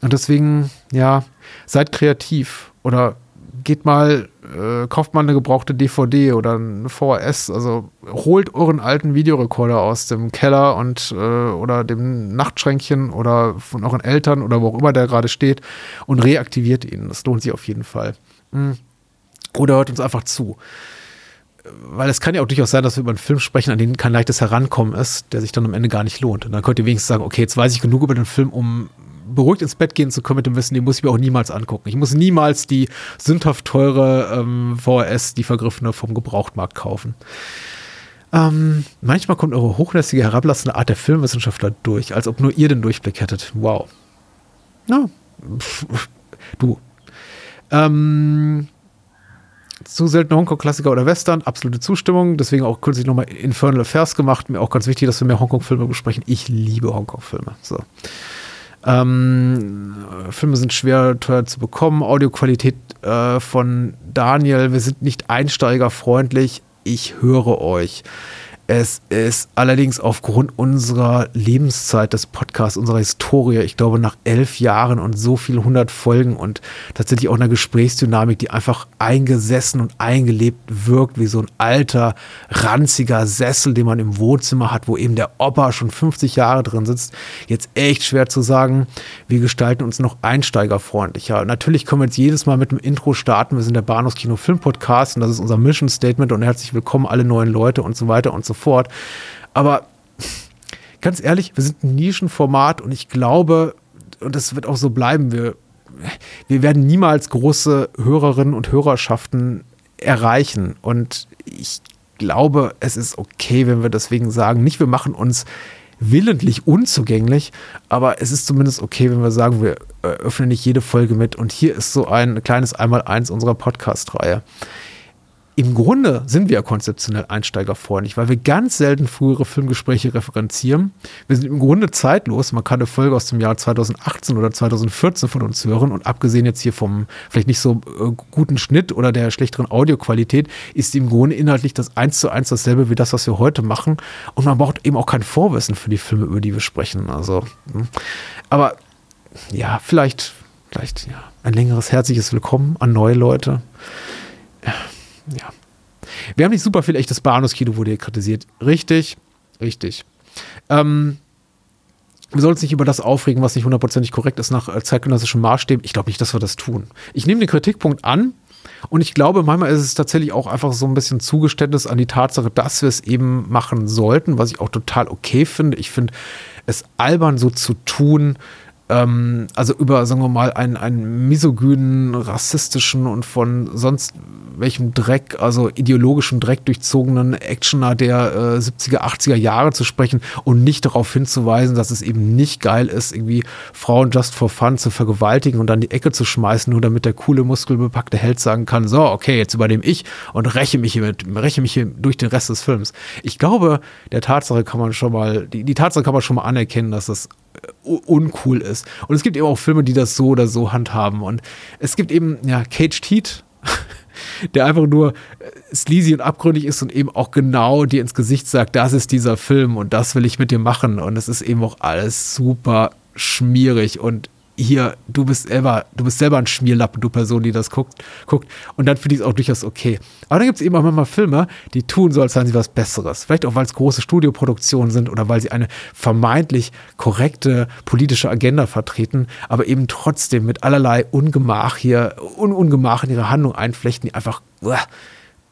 Und deswegen, ja, seid kreativ oder geht mal, äh, kauft mal eine gebrauchte DVD oder ein VHS, also holt euren alten Videorekorder aus dem Keller und äh, oder dem Nachtschränkchen oder von euren Eltern oder wo auch immer der gerade steht und reaktiviert ihn. Das lohnt sich auf jeden Fall. Mhm. Oder hört uns einfach zu. Weil es kann ja auch durchaus sein, dass wir über einen Film sprechen, an den kein leichtes Herankommen ist, der sich dann am Ende gar nicht lohnt. Und dann könnt ihr wenigstens sagen, okay, jetzt weiß ich genug über den Film, um beruhigt ins Bett gehen zu können mit dem Wissen, den muss ich mir auch niemals angucken. Ich muss niemals die sündhaft teure ähm, VHS, die vergriffene vom Gebrauchtmarkt kaufen. Ähm, manchmal kommt eure hochnässige, herablassende Art der Filmwissenschaftler durch, als ob nur ihr den Durchblick hättet. Wow. Ja, du. Ähm, zu selten Hongkong-Klassiker oder Western, absolute Zustimmung. Deswegen auch kürzlich nochmal Infernal Affairs gemacht. Mir auch ganz wichtig, dass wir mehr Hongkong-Filme besprechen. Ich liebe Hongkong-Filme. So. Ähm, Filme sind schwer teuer zu bekommen. Audioqualität äh, von Daniel. Wir sind nicht einsteigerfreundlich. Ich höre euch. Es ist allerdings aufgrund unserer Lebenszeit des Podcasts, unserer Historie, ich glaube nach elf Jahren und so viel hundert Folgen und tatsächlich auch einer Gesprächsdynamik, die einfach eingesessen und eingelebt wirkt, wie so ein alter, ranziger Sessel, den man im Wohnzimmer hat, wo eben der Opa schon 50 Jahre drin sitzt. Jetzt echt schwer zu sagen. Wir gestalten uns noch einsteigerfreundlicher. Natürlich können wir jetzt jedes Mal mit dem Intro starten. Wir sind der Bahnhofskino Film Podcast und das ist unser Mission Statement und herzlich willkommen alle neuen Leute und so weiter und so fort. Aber ganz ehrlich, wir sind ein Nischenformat und ich glaube, und das wird auch so bleiben, wir, wir werden niemals große Hörerinnen und Hörerschaften erreichen. Und ich glaube, es ist okay, wenn wir deswegen sagen, nicht wir machen uns willentlich unzugänglich, aber es ist zumindest okay, wenn wir sagen, wir öffnen nicht jede Folge mit. Und hier ist so ein kleines Einmaleins unserer Podcast-Reihe im Grunde sind wir ja konzeptionell einsteigerfreundlich, weil wir ganz selten frühere Filmgespräche referenzieren. Wir sind im Grunde zeitlos. Man kann eine Folge aus dem Jahr 2018 oder 2014 von uns hören und abgesehen jetzt hier vom vielleicht nicht so äh, guten Schnitt oder der schlechteren Audioqualität, ist im Grunde inhaltlich das eins zu eins dasselbe wie das, was wir heute machen. Und man braucht eben auch kein Vorwissen für die Filme, über die wir sprechen. Also, hm. aber ja, vielleicht, vielleicht, ja, ein längeres herzliches Willkommen an neue Leute. Ja ja. Wir haben nicht super viel echtes Bahnhofskino, wurde hier kritisiert. Richtig, richtig. Ähm, wir sollen uns nicht über das aufregen, was nicht hundertprozentig korrekt ist nach äh, zeitgenössischen Maßstäben. Ich glaube nicht, dass wir das tun. Ich nehme den Kritikpunkt an und ich glaube, manchmal ist es tatsächlich auch einfach so ein bisschen Zugeständnis an die Tatsache, dass wir es eben machen sollten, was ich auch total okay finde. Ich finde es albern, so zu tun, ähm, also über, sagen wir mal, einen, einen misogynen, rassistischen und von sonst welchem Dreck, also ideologischem Dreck durchzogenen Actioner der äh, 70er, 80er Jahre zu sprechen und nicht darauf hinzuweisen, dass es eben nicht geil ist, irgendwie Frauen just for fun zu vergewaltigen und dann die Ecke zu schmeißen, nur damit der coole, muskelbepackte Held sagen kann, so, okay, jetzt übernehme ich und räche mich hier, mit, räche mich hier durch den Rest des Films. Ich glaube, der Tatsache kann man schon mal, die, die Tatsache kann man schon mal anerkennen, dass das uncool ist. Und es gibt eben auch Filme, die das so oder so handhaben. Und es gibt eben, ja, Caged Heat der einfach nur äh, sleazy und abgründig ist und eben auch genau dir ins Gesicht sagt, das ist dieser Film und das will ich mit dir machen. Und es ist eben auch alles super schmierig und hier, du bist selber, du bist selber ein Schmierlappen, du Person, die das guckt, guckt. Und dann finde ich es auch durchaus okay. Aber dann gibt es eben auch manchmal Filme, die tun so, als seien sie was Besseres. Vielleicht auch, weil es große Studioproduktionen sind oder weil sie eine vermeintlich korrekte politische Agenda vertreten, aber eben trotzdem mit allerlei Ungemach hier, Un Ungemach in ihre Handlung einflechten, die einfach uah,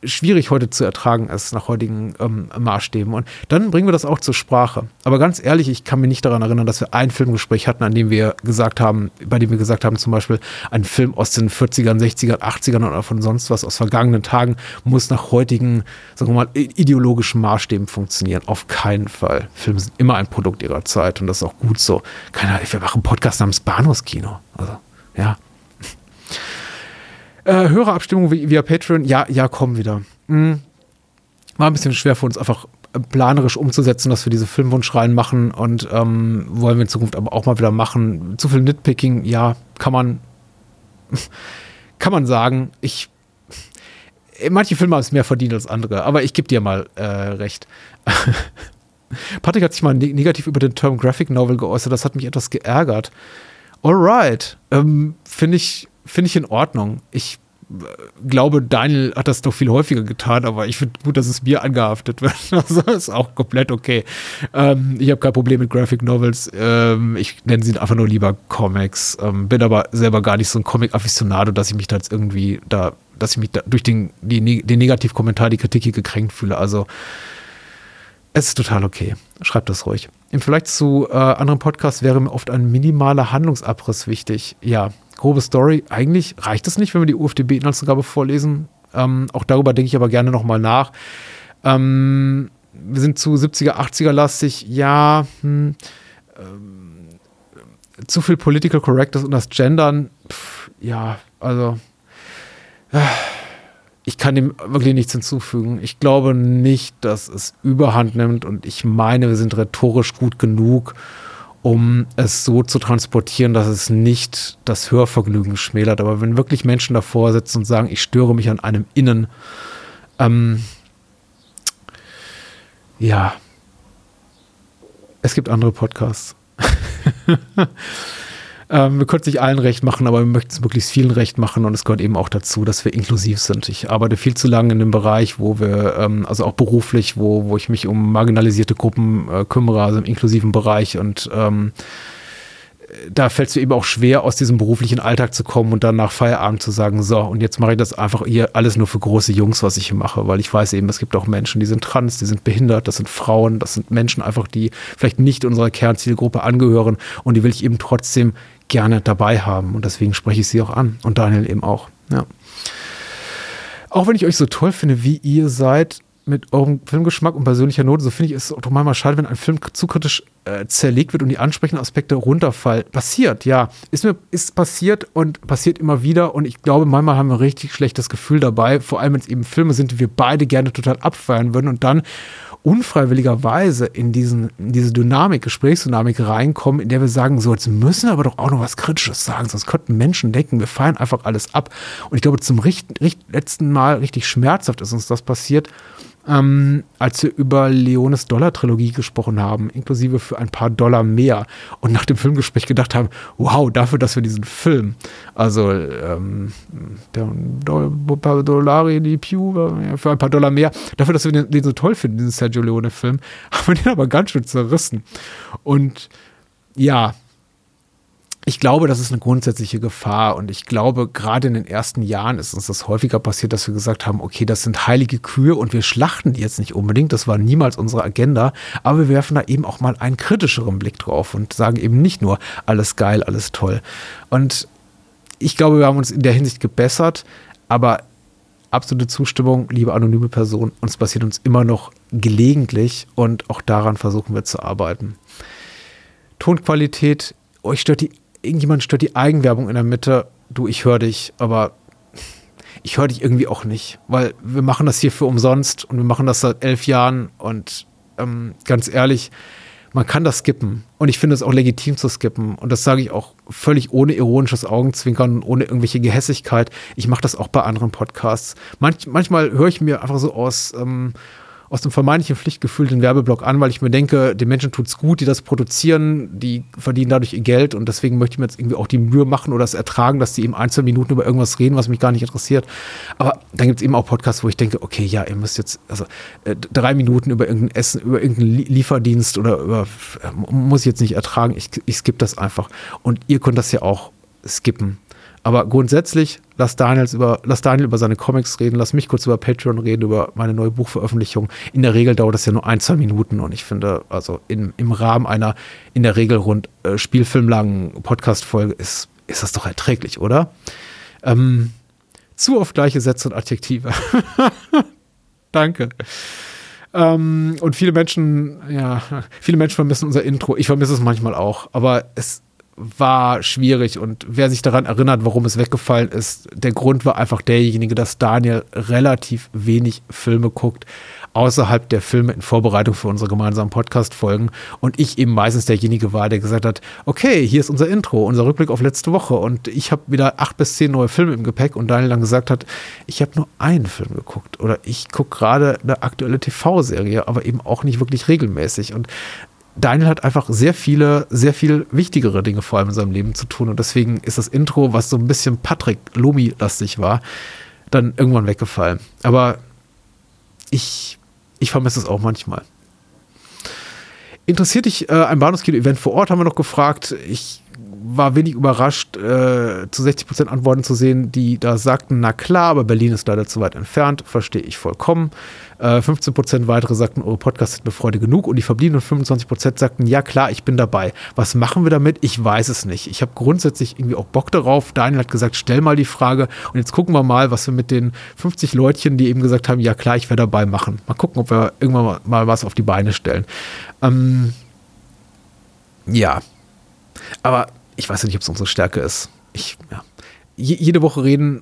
schwierig heute zu ertragen ist nach heutigen ähm, Maßstäben. Und dann bringen wir das auch zur Sprache. Aber ganz ehrlich, ich kann mich nicht daran erinnern, dass wir ein Filmgespräch hatten, an dem wir gesagt haben, bei dem wir gesagt haben, zum Beispiel, ein Film aus den 40ern, 60ern, 80ern oder von sonst was aus vergangenen Tagen muss nach heutigen, sagen wir mal, ideologischen Maßstäben funktionieren. Auf keinen Fall. Filme sind immer ein Produkt ihrer Zeit und das ist auch gut so. Keine Ahnung, wir machen einen Podcast namens Bahnhofskino. Also, ja. Äh, Hörerabstimmung via Patreon, ja, ja, kommen wieder. Mhm. War ein bisschen schwer für uns einfach äh, planerisch umzusetzen, dass wir diese Filmwunschreihen machen und ähm, wollen wir in Zukunft aber auch mal wieder machen. Zu viel Nitpicking, ja, kann man, kann man sagen. Ich, manche Filme haben es mehr verdient als andere, aber ich gebe dir mal äh, recht. Patrick hat sich mal ne negativ über den Term Graphic Novel geäußert, das hat mich etwas geärgert. Alright, ähm, finde ich finde ich in Ordnung. Ich äh, glaube, Daniel hat das doch viel häufiger getan, aber ich finde gut, dass es mir angehaftet wird. Also ist auch komplett okay. Ähm, ich habe kein Problem mit Graphic Novels. Ähm, ich nenne sie einfach nur lieber Comics. Ähm, bin aber selber gar nicht so ein Comic-Afficionado, dass ich mich da jetzt irgendwie da, dass ich mich da durch den, die, den Negativkommentar, die Kritik hier gekränkt fühle. Also es ist total okay. Schreibt das ruhig. Im Vergleich zu äh, anderen Podcasts wäre mir oft ein minimaler Handlungsabriss wichtig. Ja, grobe Story. Eigentlich reicht es nicht, wenn wir die UFDB-Inhaltsangabe vorlesen. Ähm, auch darüber denke ich aber gerne nochmal nach. Ähm, wir sind zu 70er, 80er lastig. Ja, hm, ähm, zu viel Political Correctness und das Gendern. Pff, ja, also. Äh, ich kann dem wirklich nichts hinzufügen. Ich glaube nicht, dass es überhand nimmt und ich meine, wir sind rhetorisch gut genug, um es so zu transportieren, dass es nicht das Hörvergnügen schmälert. Aber wenn wirklich Menschen davor sitzen und sagen, ich störe mich an einem Innen, ähm, ja, es gibt andere Podcasts. Ähm, wir können es nicht allen recht machen, aber wir möchten es möglichst vielen recht machen und es gehört eben auch dazu, dass wir inklusiv sind. Ich arbeite viel zu lange in dem Bereich, wo wir, ähm, also auch beruflich, wo, wo ich mich um marginalisierte Gruppen äh, kümmere, also im inklusiven Bereich und ähm, da fällt es mir eben auch schwer, aus diesem beruflichen Alltag zu kommen und dann nach Feierabend zu sagen, so, und jetzt mache ich das einfach hier alles nur für große Jungs, was ich hier mache, weil ich weiß eben, es gibt auch Menschen, die sind trans, die sind behindert, das sind Frauen, das sind Menschen einfach, die vielleicht nicht unserer Kernzielgruppe angehören und die will ich eben trotzdem gerne dabei haben und deswegen spreche ich sie auch an und Daniel eben auch, ja. Auch wenn ich euch so toll finde, wie ihr seid, mit eurem Filmgeschmack und persönlicher Note, so finde ich es auch manchmal schade, wenn ein Film zu kritisch äh, zerlegt wird und die ansprechenden Aspekte runterfallen. Passiert, ja. Ist mir ist passiert und passiert immer wieder und ich glaube, manchmal haben wir ein richtig schlechtes Gefühl dabei, vor allem wenn es eben Filme sind, die wir beide gerne total abfeiern würden und dann unfreiwilligerweise in, diesen, in diese Dynamik, Gesprächsdynamik reinkommen, in der wir sagen, so, jetzt müssen wir aber doch auch noch was Kritisches sagen, sonst könnten Menschen denken, wir feiern einfach alles ab. Und ich glaube, zum richt, richt, letzten Mal richtig schmerzhaft ist uns das passiert ähm, als wir über Leones Dollar-Trilogie gesprochen haben, inklusive für ein paar Dollar mehr und nach dem Filmgespräch gedacht haben, wow, dafür, dass wir diesen Film, also ähm, der Dollari di Più, für ein paar Dollar mehr, dafür, dass wir den, den so toll finden, diesen Sergio Leone-Film, haben wir den aber ganz schön zerrissen. Und ja, ich glaube, das ist eine grundsätzliche Gefahr und ich glaube, gerade in den ersten Jahren ist uns das häufiger passiert, dass wir gesagt haben, okay, das sind heilige Kühe und wir schlachten die jetzt nicht unbedingt, das war niemals unsere Agenda, aber wir werfen da eben auch mal einen kritischeren Blick drauf und sagen eben nicht nur alles geil, alles toll. Und ich glaube, wir haben uns in der Hinsicht gebessert, aber absolute Zustimmung, liebe anonyme Person, uns passiert uns immer noch gelegentlich und auch daran versuchen wir zu arbeiten. Tonqualität, euch stört die irgendjemand stört die Eigenwerbung in der Mitte. Du, ich höre dich, aber ich höre dich irgendwie auch nicht, weil wir machen das hier für umsonst und wir machen das seit elf Jahren und ähm, ganz ehrlich, man kann das skippen und ich finde es auch legitim zu skippen und das sage ich auch völlig ohne ironisches Augenzwinkern, ohne irgendwelche Gehässigkeit. Ich mache das auch bei anderen Podcasts. Manch, manchmal höre ich mir einfach so aus, ähm, aus dem vermeintlichen Pflichtgefühl den Werbeblock an, weil ich mir denke, den Menschen tut es gut, die das produzieren, die verdienen dadurch ihr Geld und deswegen möchte ich mir jetzt irgendwie auch die Mühe machen oder es ertragen, dass die eben ein, zwei Minuten über irgendwas reden, was mich gar nicht interessiert. Aber dann gibt es eben auch Podcasts, wo ich denke, okay, ja, ihr müsst jetzt, also äh, drei Minuten über irgendein Essen, über irgendeinen Lieferdienst oder über, äh, muss ich jetzt nicht ertragen, ich, ich skippe das einfach. Und ihr könnt das ja auch skippen. Aber grundsätzlich, lass, Daniels über, lass Daniel über seine Comics reden, lass mich kurz über Patreon reden, über meine neue Buchveröffentlichung. In der Regel dauert das ja nur ein, zwei Minuten und ich finde, also in, im Rahmen einer in der Regel rund äh, spielfilmlangen Podcast-Folge ist, ist das doch erträglich, oder? Ähm, zu oft gleiche Sätze und Adjektive. Danke. Ähm, und viele Menschen, ja, viele Menschen vermissen unser Intro. Ich vermisse es manchmal auch, aber es war schwierig und wer sich daran erinnert, warum es weggefallen ist, der Grund war einfach derjenige, dass Daniel relativ wenig Filme guckt, außerhalb der Filme in Vorbereitung für unsere gemeinsamen Podcast-Folgen. Und ich eben meistens derjenige war, der gesagt hat, okay, hier ist unser Intro, unser Rückblick auf letzte Woche. Und ich habe wieder acht bis zehn neue Filme im Gepäck. Und Daniel dann gesagt hat, ich habe nur einen Film geguckt. Oder ich gucke gerade eine aktuelle TV-Serie, aber eben auch nicht wirklich regelmäßig. Und Daniel hat einfach sehr viele, sehr viel wichtigere Dinge vor allem in seinem Leben zu tun. Und deswegen ist das Intro, was so ein bisschen Patrick Lomi-lastig war, dann irgendwann weggefallen. Aber ich, ich vermisse es auch manchmal. Interessiert dich äh, ein Bahnhofskino-Event vor Ort, haben wir noch gefragt. Ich war wenig überrascht, äh, zu 60 Prozent Antworten zu sehen, die da sagten, na klar, aber Berlin ist leider zu weit entfernt, verstehe ich vollkommen. Äh, 15 Prozent weitere sagten, eure Podcast sind mir Freude genug und die verbliebenen 25 Prozent sagten, ja klar, ich bin dabei. Was machen wir damit? Ich weiß es nicht. Ich habe grundsätzlich irgendwie auch Bock darauf. Daniel hat gesagt, stell mal die Frage und jetzt gucken wir mal, was wir mit den 50 Leutchen, die eben gesagt haben, ja klar, ich werde dabei machen. Mal gucken, ob wir irgendwann mal, was auf die Beine stellen. Ähm, ja. Aber ich weiß nicht, ob es unsere Stärke ist. Ich, ja. Jede Woche reden,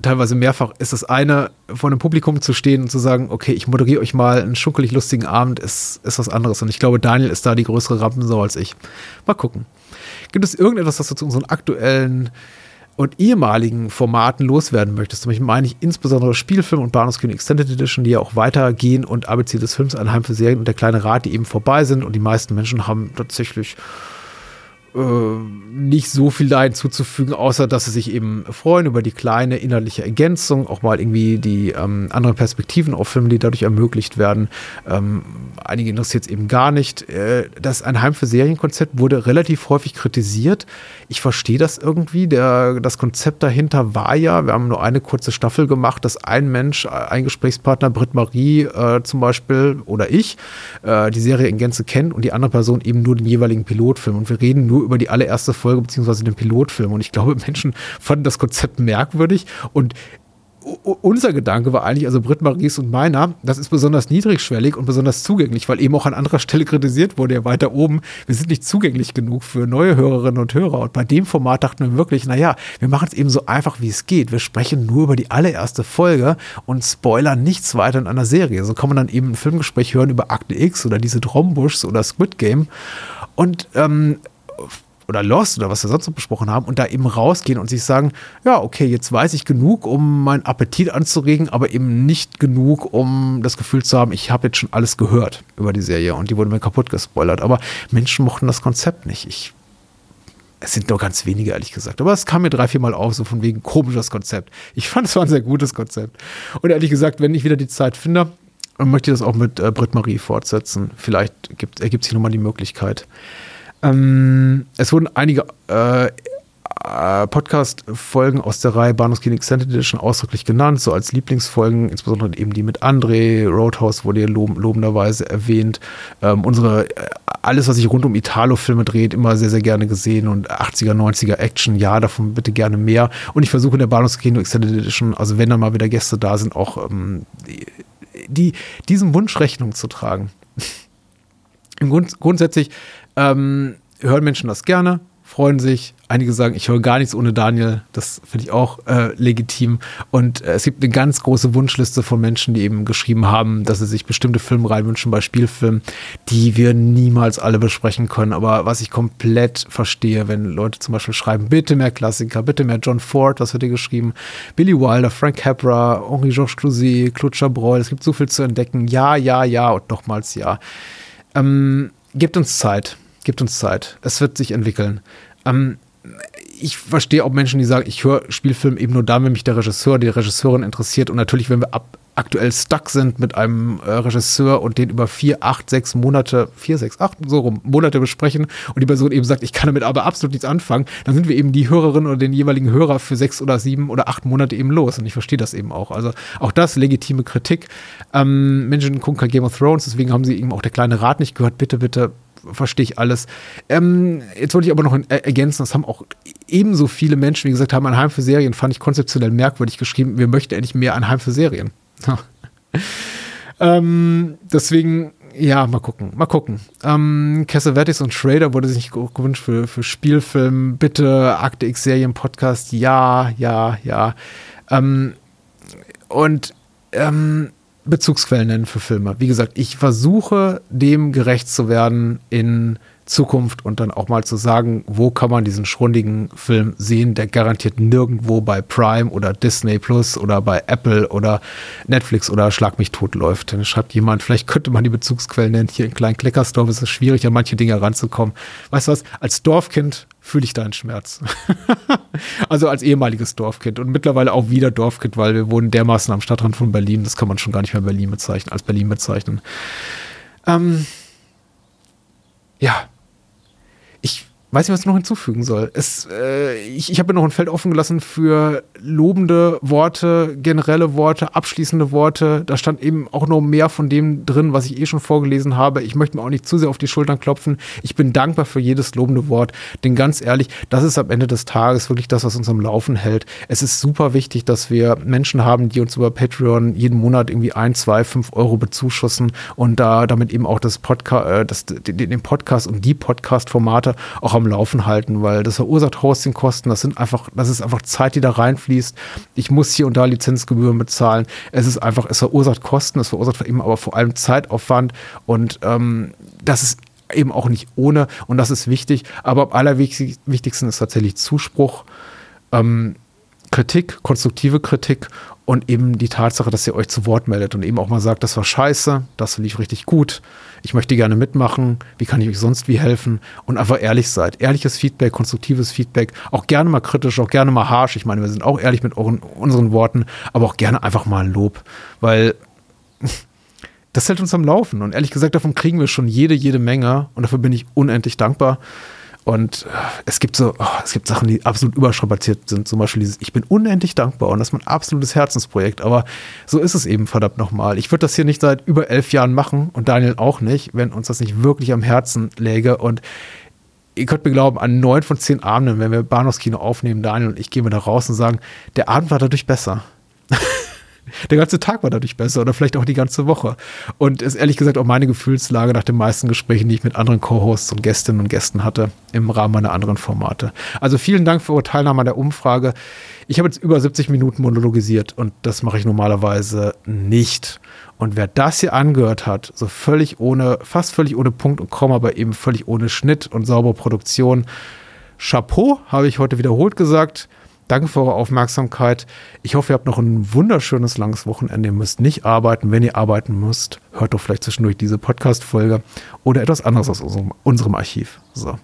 teilweise mehrfach, ist das eine, vor einem Publikum zu stehen und zu sagen, okay, ich moderiere euch mal einen schunkelig lustigen Abend, ist, ist was anderes. Und ich glaube, Daniel ist da die größere Rampensau als ich. Mal gucken. Gibt es irgendetwas, was du zu unseren aktuellen und ehemaligen Formaten loswerden möchtest? Damit meine ich insbesondere Spielfilm und Bahnhofskino Extended Edition, die ja auch weitergehen und ABC des Films, ein Heim für Serien und der kleine Rat, die eben vorbei sind und die meisten Menschen haben tatsächlich nicht so viel da hinzuzufügen, außer dass sie sich eben freuen über die kleine inhaltliche Ergänzung, auch mal irgendwie die ähm, anderen Perspektiven auf Filme, die dadurch ermöglicht werden. Ähm, einige interessiert es eben gar nicht. Äh, das ein Heim für Serienkonzept wurde relativ häufig kritisiert. Ich verstehe das irgendwie. Der, das Konzept dahinter war ja, wir haben nur eine kurze Staffel gemacht, dass ein Mensch, ein Gesprächspartner, Britt Marie äh, zum Beispiel oder ich, äh, die Serie in Gänze kennt und die andere Person eben nur den jeweiligen Pilotfilm. Und wir reden nur nur über die allererste Folge beziehungsweise den Pilotfilm. Und ich glaube, Menschen fanden das Konzept merkwürdig und unser Gedanke war eigentlich, also Britt Maries und meiner, das ist besonders niedrigschwellig und besonders zugänglich, weil eben auch an anderer Stelle kritisiert wurde, ja weiter oben, wir sind nicht zugänglich genug für neue Hörerinnen und Hörer. Und bei dem Format dachten wir wirklich, naja, wir machen es eben so einfach, wie es geht. Wir sprechen nur über die allererste Folge und spoilern nichts weiter in einer Serie. So kann man dann eben ein Filmgespräch hören über Akte X oder diese Drombuschs oder Squid Game. Und ähm, oder Lost oder was wir sonst noch besprochen haben und da eben rausgehen und sich sagen, ja, okay, jetzt weiß ich genug, um meinen Appetit anzuregen, aber eben nicht genug, um das Gefühl zu haben, ich habe jetzt schon alles gehört über die Serie und die wurde mir kaputt gespoilert. Aber Menschen mochten das Konzept nicht. Ich es sind nur ganz wenige, ehrlich gesagt. Aber es kam mir drei, vier Mal auf, so von wegen komisches Konzept. Ich fand es war ein sehr gutes Konzept. Und ehrlich gesagt, wenn ich wieder die Zeit finde, möchte ich das auch mit äh, Britt Marie fortsetzen. Vielleicht gibt, ergibt sich nochmal die Möglichkeit. Ähm, es wurden einige äh, äh, Podcast-Folgen aus der Reihe Bahnhofskino Extended Edition ausdrücklich genannt, so als Lieblingsfolgen, insbesondere eben die mit André, Roadhouse wurde hier lob lobenderweise erwähnt. Ähm, unsere, äh, alles, was sich rund um Italo-Filme dreht, immer sehr, sehr gerne gesehen und 80er, 90er Action, ja, davon bitte gerne mehr. Und ich versuche in der Bahnhofskino Extended Edition, also wenn dann mal wieder Gäste da sind, auch ähm, die, diesem Wunsch Rechnung zu tragen. Grund, grundsätzlich ähm, hören Menschen das gerne, freuen sich, Einige sagen, ich höre gar nichts ohne Daniel. Das finde ich auch äh, legitim. Und äh, es gibt eine ganz große Wunschliste von Menschen, die eben geschrieben haben, dass sie sich bestimmte Filmreihen wünschen bei Spielfilmen, die wir niemals alle besprechen können. Aber was ich komplett verstehe, wenn Leute zum Beispiel schreiben, bitte mehr Klassiker, bitte mehr John Ford, was wird ihr geschrieben? Billy Wilder, Frank Capra, Henri-Georges Clouzet, Claude Chabrol. Es gibt so viel zu entdecken. Ja, ja, ja und nochmals ja. Ähm, gebt uns Zeit. Gebt uns Zeit. Es wird sich entwickeln. Ähm, ich verstehe auch Menschen, die sagen, ich höre Spielfilm eben nur dann, wenn mich der Regisseur, die Regisseurin interessiert. Und natürlich, wenn wir ab, aktuell stuck sind mit einem äh, Regisseur und den über vier, acht, sechs Monate, vier, sechs, acht, so rum, Monate besprechen und die Person eben sagt, ich kann damit aber absolut nichts anfangen, dann sind wir eben die Hörerin oder den jeweiligen Hörer für sechs oder sieben oder acht Monate eben los. Und ich verstehe das eben auch. Also auch das legitime Kritik. Ähm, Menschen gucken kein Game of Thrones, deswegen haben sie eben auch der kleine Rat nicht gehört. Bitte, bitte verstehe ich alles. Ähm, jetzt wollte ich aber noch ergänzen, das haben auch ebenso viele Menschen, wie gesagt haben, ein Heim für Serien fand ich konzeptionell merkwürdig geschrieben. Wir möchten endlich mehr ein Heim für Serien. ähm, deswegen, ja, mal gucken, mal gucken. Ähm, Cassavetes und Schrader wurde sich gewünscht für, für Spielfilm. Bitte Akte X Serien Podcast. Ja, ja, ja. Ähm, und ähm, Bezugsquellen nennen für Filme. Wie gesagt, ich versuche dem gerecht zu werden in Zukunft und dann auch mal zu sagen, wo kann man diesen schrundigen Film sehen, der garantiert nirgendwo bei Prime oder Disney Plus oder bei Apple oder Netflix oder Schlag mich tot läuft. Dann schreibt jemand, vielleicht könnte man die Bezugsquellen nennen. Hier in kleinen Kleckersdorf ist es schwierig, an manche Dinge ranzukommen. Weißt du was? Als Dorfkind fühle ich deinen Schmerz. also als ehemaliges Dorfkind und mittlerweile auch wieder Dorfkind, weil wir wohnen dermaßen am Stadtrand von Berlin. Das kann man schon gar nicht mehr Berlin bezeichnen, als Berlin bezeichnen. Ähm, ja, weiß nicht, was ich noch hinzufügen soll. Es, äh, ich ich habe noch ein Feld offen gelassen für lobende Worte, generelle Worte, abschließende Worte. Da stand eben auch noch mehr von dem drin, was ich eh schon vorgelesen habe. Ich möchte mir auch nicht zu sehr auf die Schultern klopfen. Ich bin dankbar für jedes lobende Wort. Denn ganz ehrlich, das ist am Ende des Tages wirklich das, was uns am Laufen hält. Es ist super wichtig, dass wir Menschen haben, die uns über Patreon jeden Monat irgendwie ein, zwei, fünf Euro bezuschussen und da damit eben auch das Podcast, äh, das, den, den Podcast und die Podcast-Formate auch am Laufen halten, weil das verursacht Hostingkosten. Das sind einfach, das ist einfach Zeit, die da reinfließt. Ich muss hier und da Lizenzgebühren bezahlen. Es ist einfach, es verursacht Kosten, es verursacht eben aber vor allem Zeitaufwand und ähm, das ist eben auch nicht ohne und das ist wichtig. Aber am allerwichtigsten ist tatsächlich Zuspruch. Ähm, Kritik, konstruktive Kritik und eben die Tatsache, dass ihr euch zu Wort meldet und eben auch mal sagt, das war scheiße, das lief richtig gut, ich möchte gerne mitmachen, wie kann ich euch sonst wie helfen und einfach ehrlich seid. Ehrliches Feedback, konstruktives Feedback, auch gerne mal kritisch, auch gerne mal harsh. Ich meine, wir sind auch ehrlich mit euren, unseren Worten, aber auch gerne einfach mal ein Lob, weil das hält uns am Laufen und ehrlich gesagt, davon kriegen wir schon jede, jede Menge und dafür bin ich unendlich dankbar. Und äh, es gibt so, oh, es gibt Sachen, die absolut überstrapaziert sind. Zum Beispiel dieses, ich bin unendlich dankbar und das ist mein absolutes Herzensprojekt. Aber so ist es eben verdammt nochmal. Ich würde das hier nicht seit über elf Jahren machen und Daniel auch nicht, wenn uns das nicht wirklich am Herzen läge. Und ihr könnt mir glauben, an neun von zehn Abenden, wenn wir Bahnhofskino aufnehmen, Daniel und ich gehen wir da raus und sagen, der Abend war dadurch besser. Der ganze Tag war dadurch besser oder vielleicht auch die ganze Woche. Und ist ehrlich gesagt auch meine Gefühlslage nach den meisten Gesprächen, die ich mit anderen Co-Hosts und Gästinnen und Gästen hatte im Rahmen meiner anderen Formate. Also vielen Dank für eure Teilnahme an der Umfrage. Ich habe jetzt über 70 Minuten monologisiert und das mache ich normalerweise nicht. Und wer das hier angehört hat, so völlig ohne, fast völlig ohne Punkt und Komma, aber eben völlig ohne Schnitt und saubere Produktion, Chapeau, habe ich heute wiederholt gesagt. Danke für eure Aufmerksamkeit. Ich hoffe, ihr habt noch ein wunderschönes langes Wochenende. Ihr müsst nicht arbeiten. Wenn ihr arbeiten müsst, hört doch vielleicht zwischendurch diese Podcast-Folge oder etwas anderes aus unserem, unserem Archiv. So.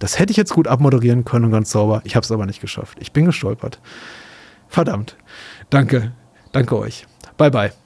Das hätte ich jetzt gut abmoderieren können und ganz sauber. Ich habe es aber nicht geschafft. Ich bin gestolpert. Verdammt. Danke. Danke euch. Bye, bye.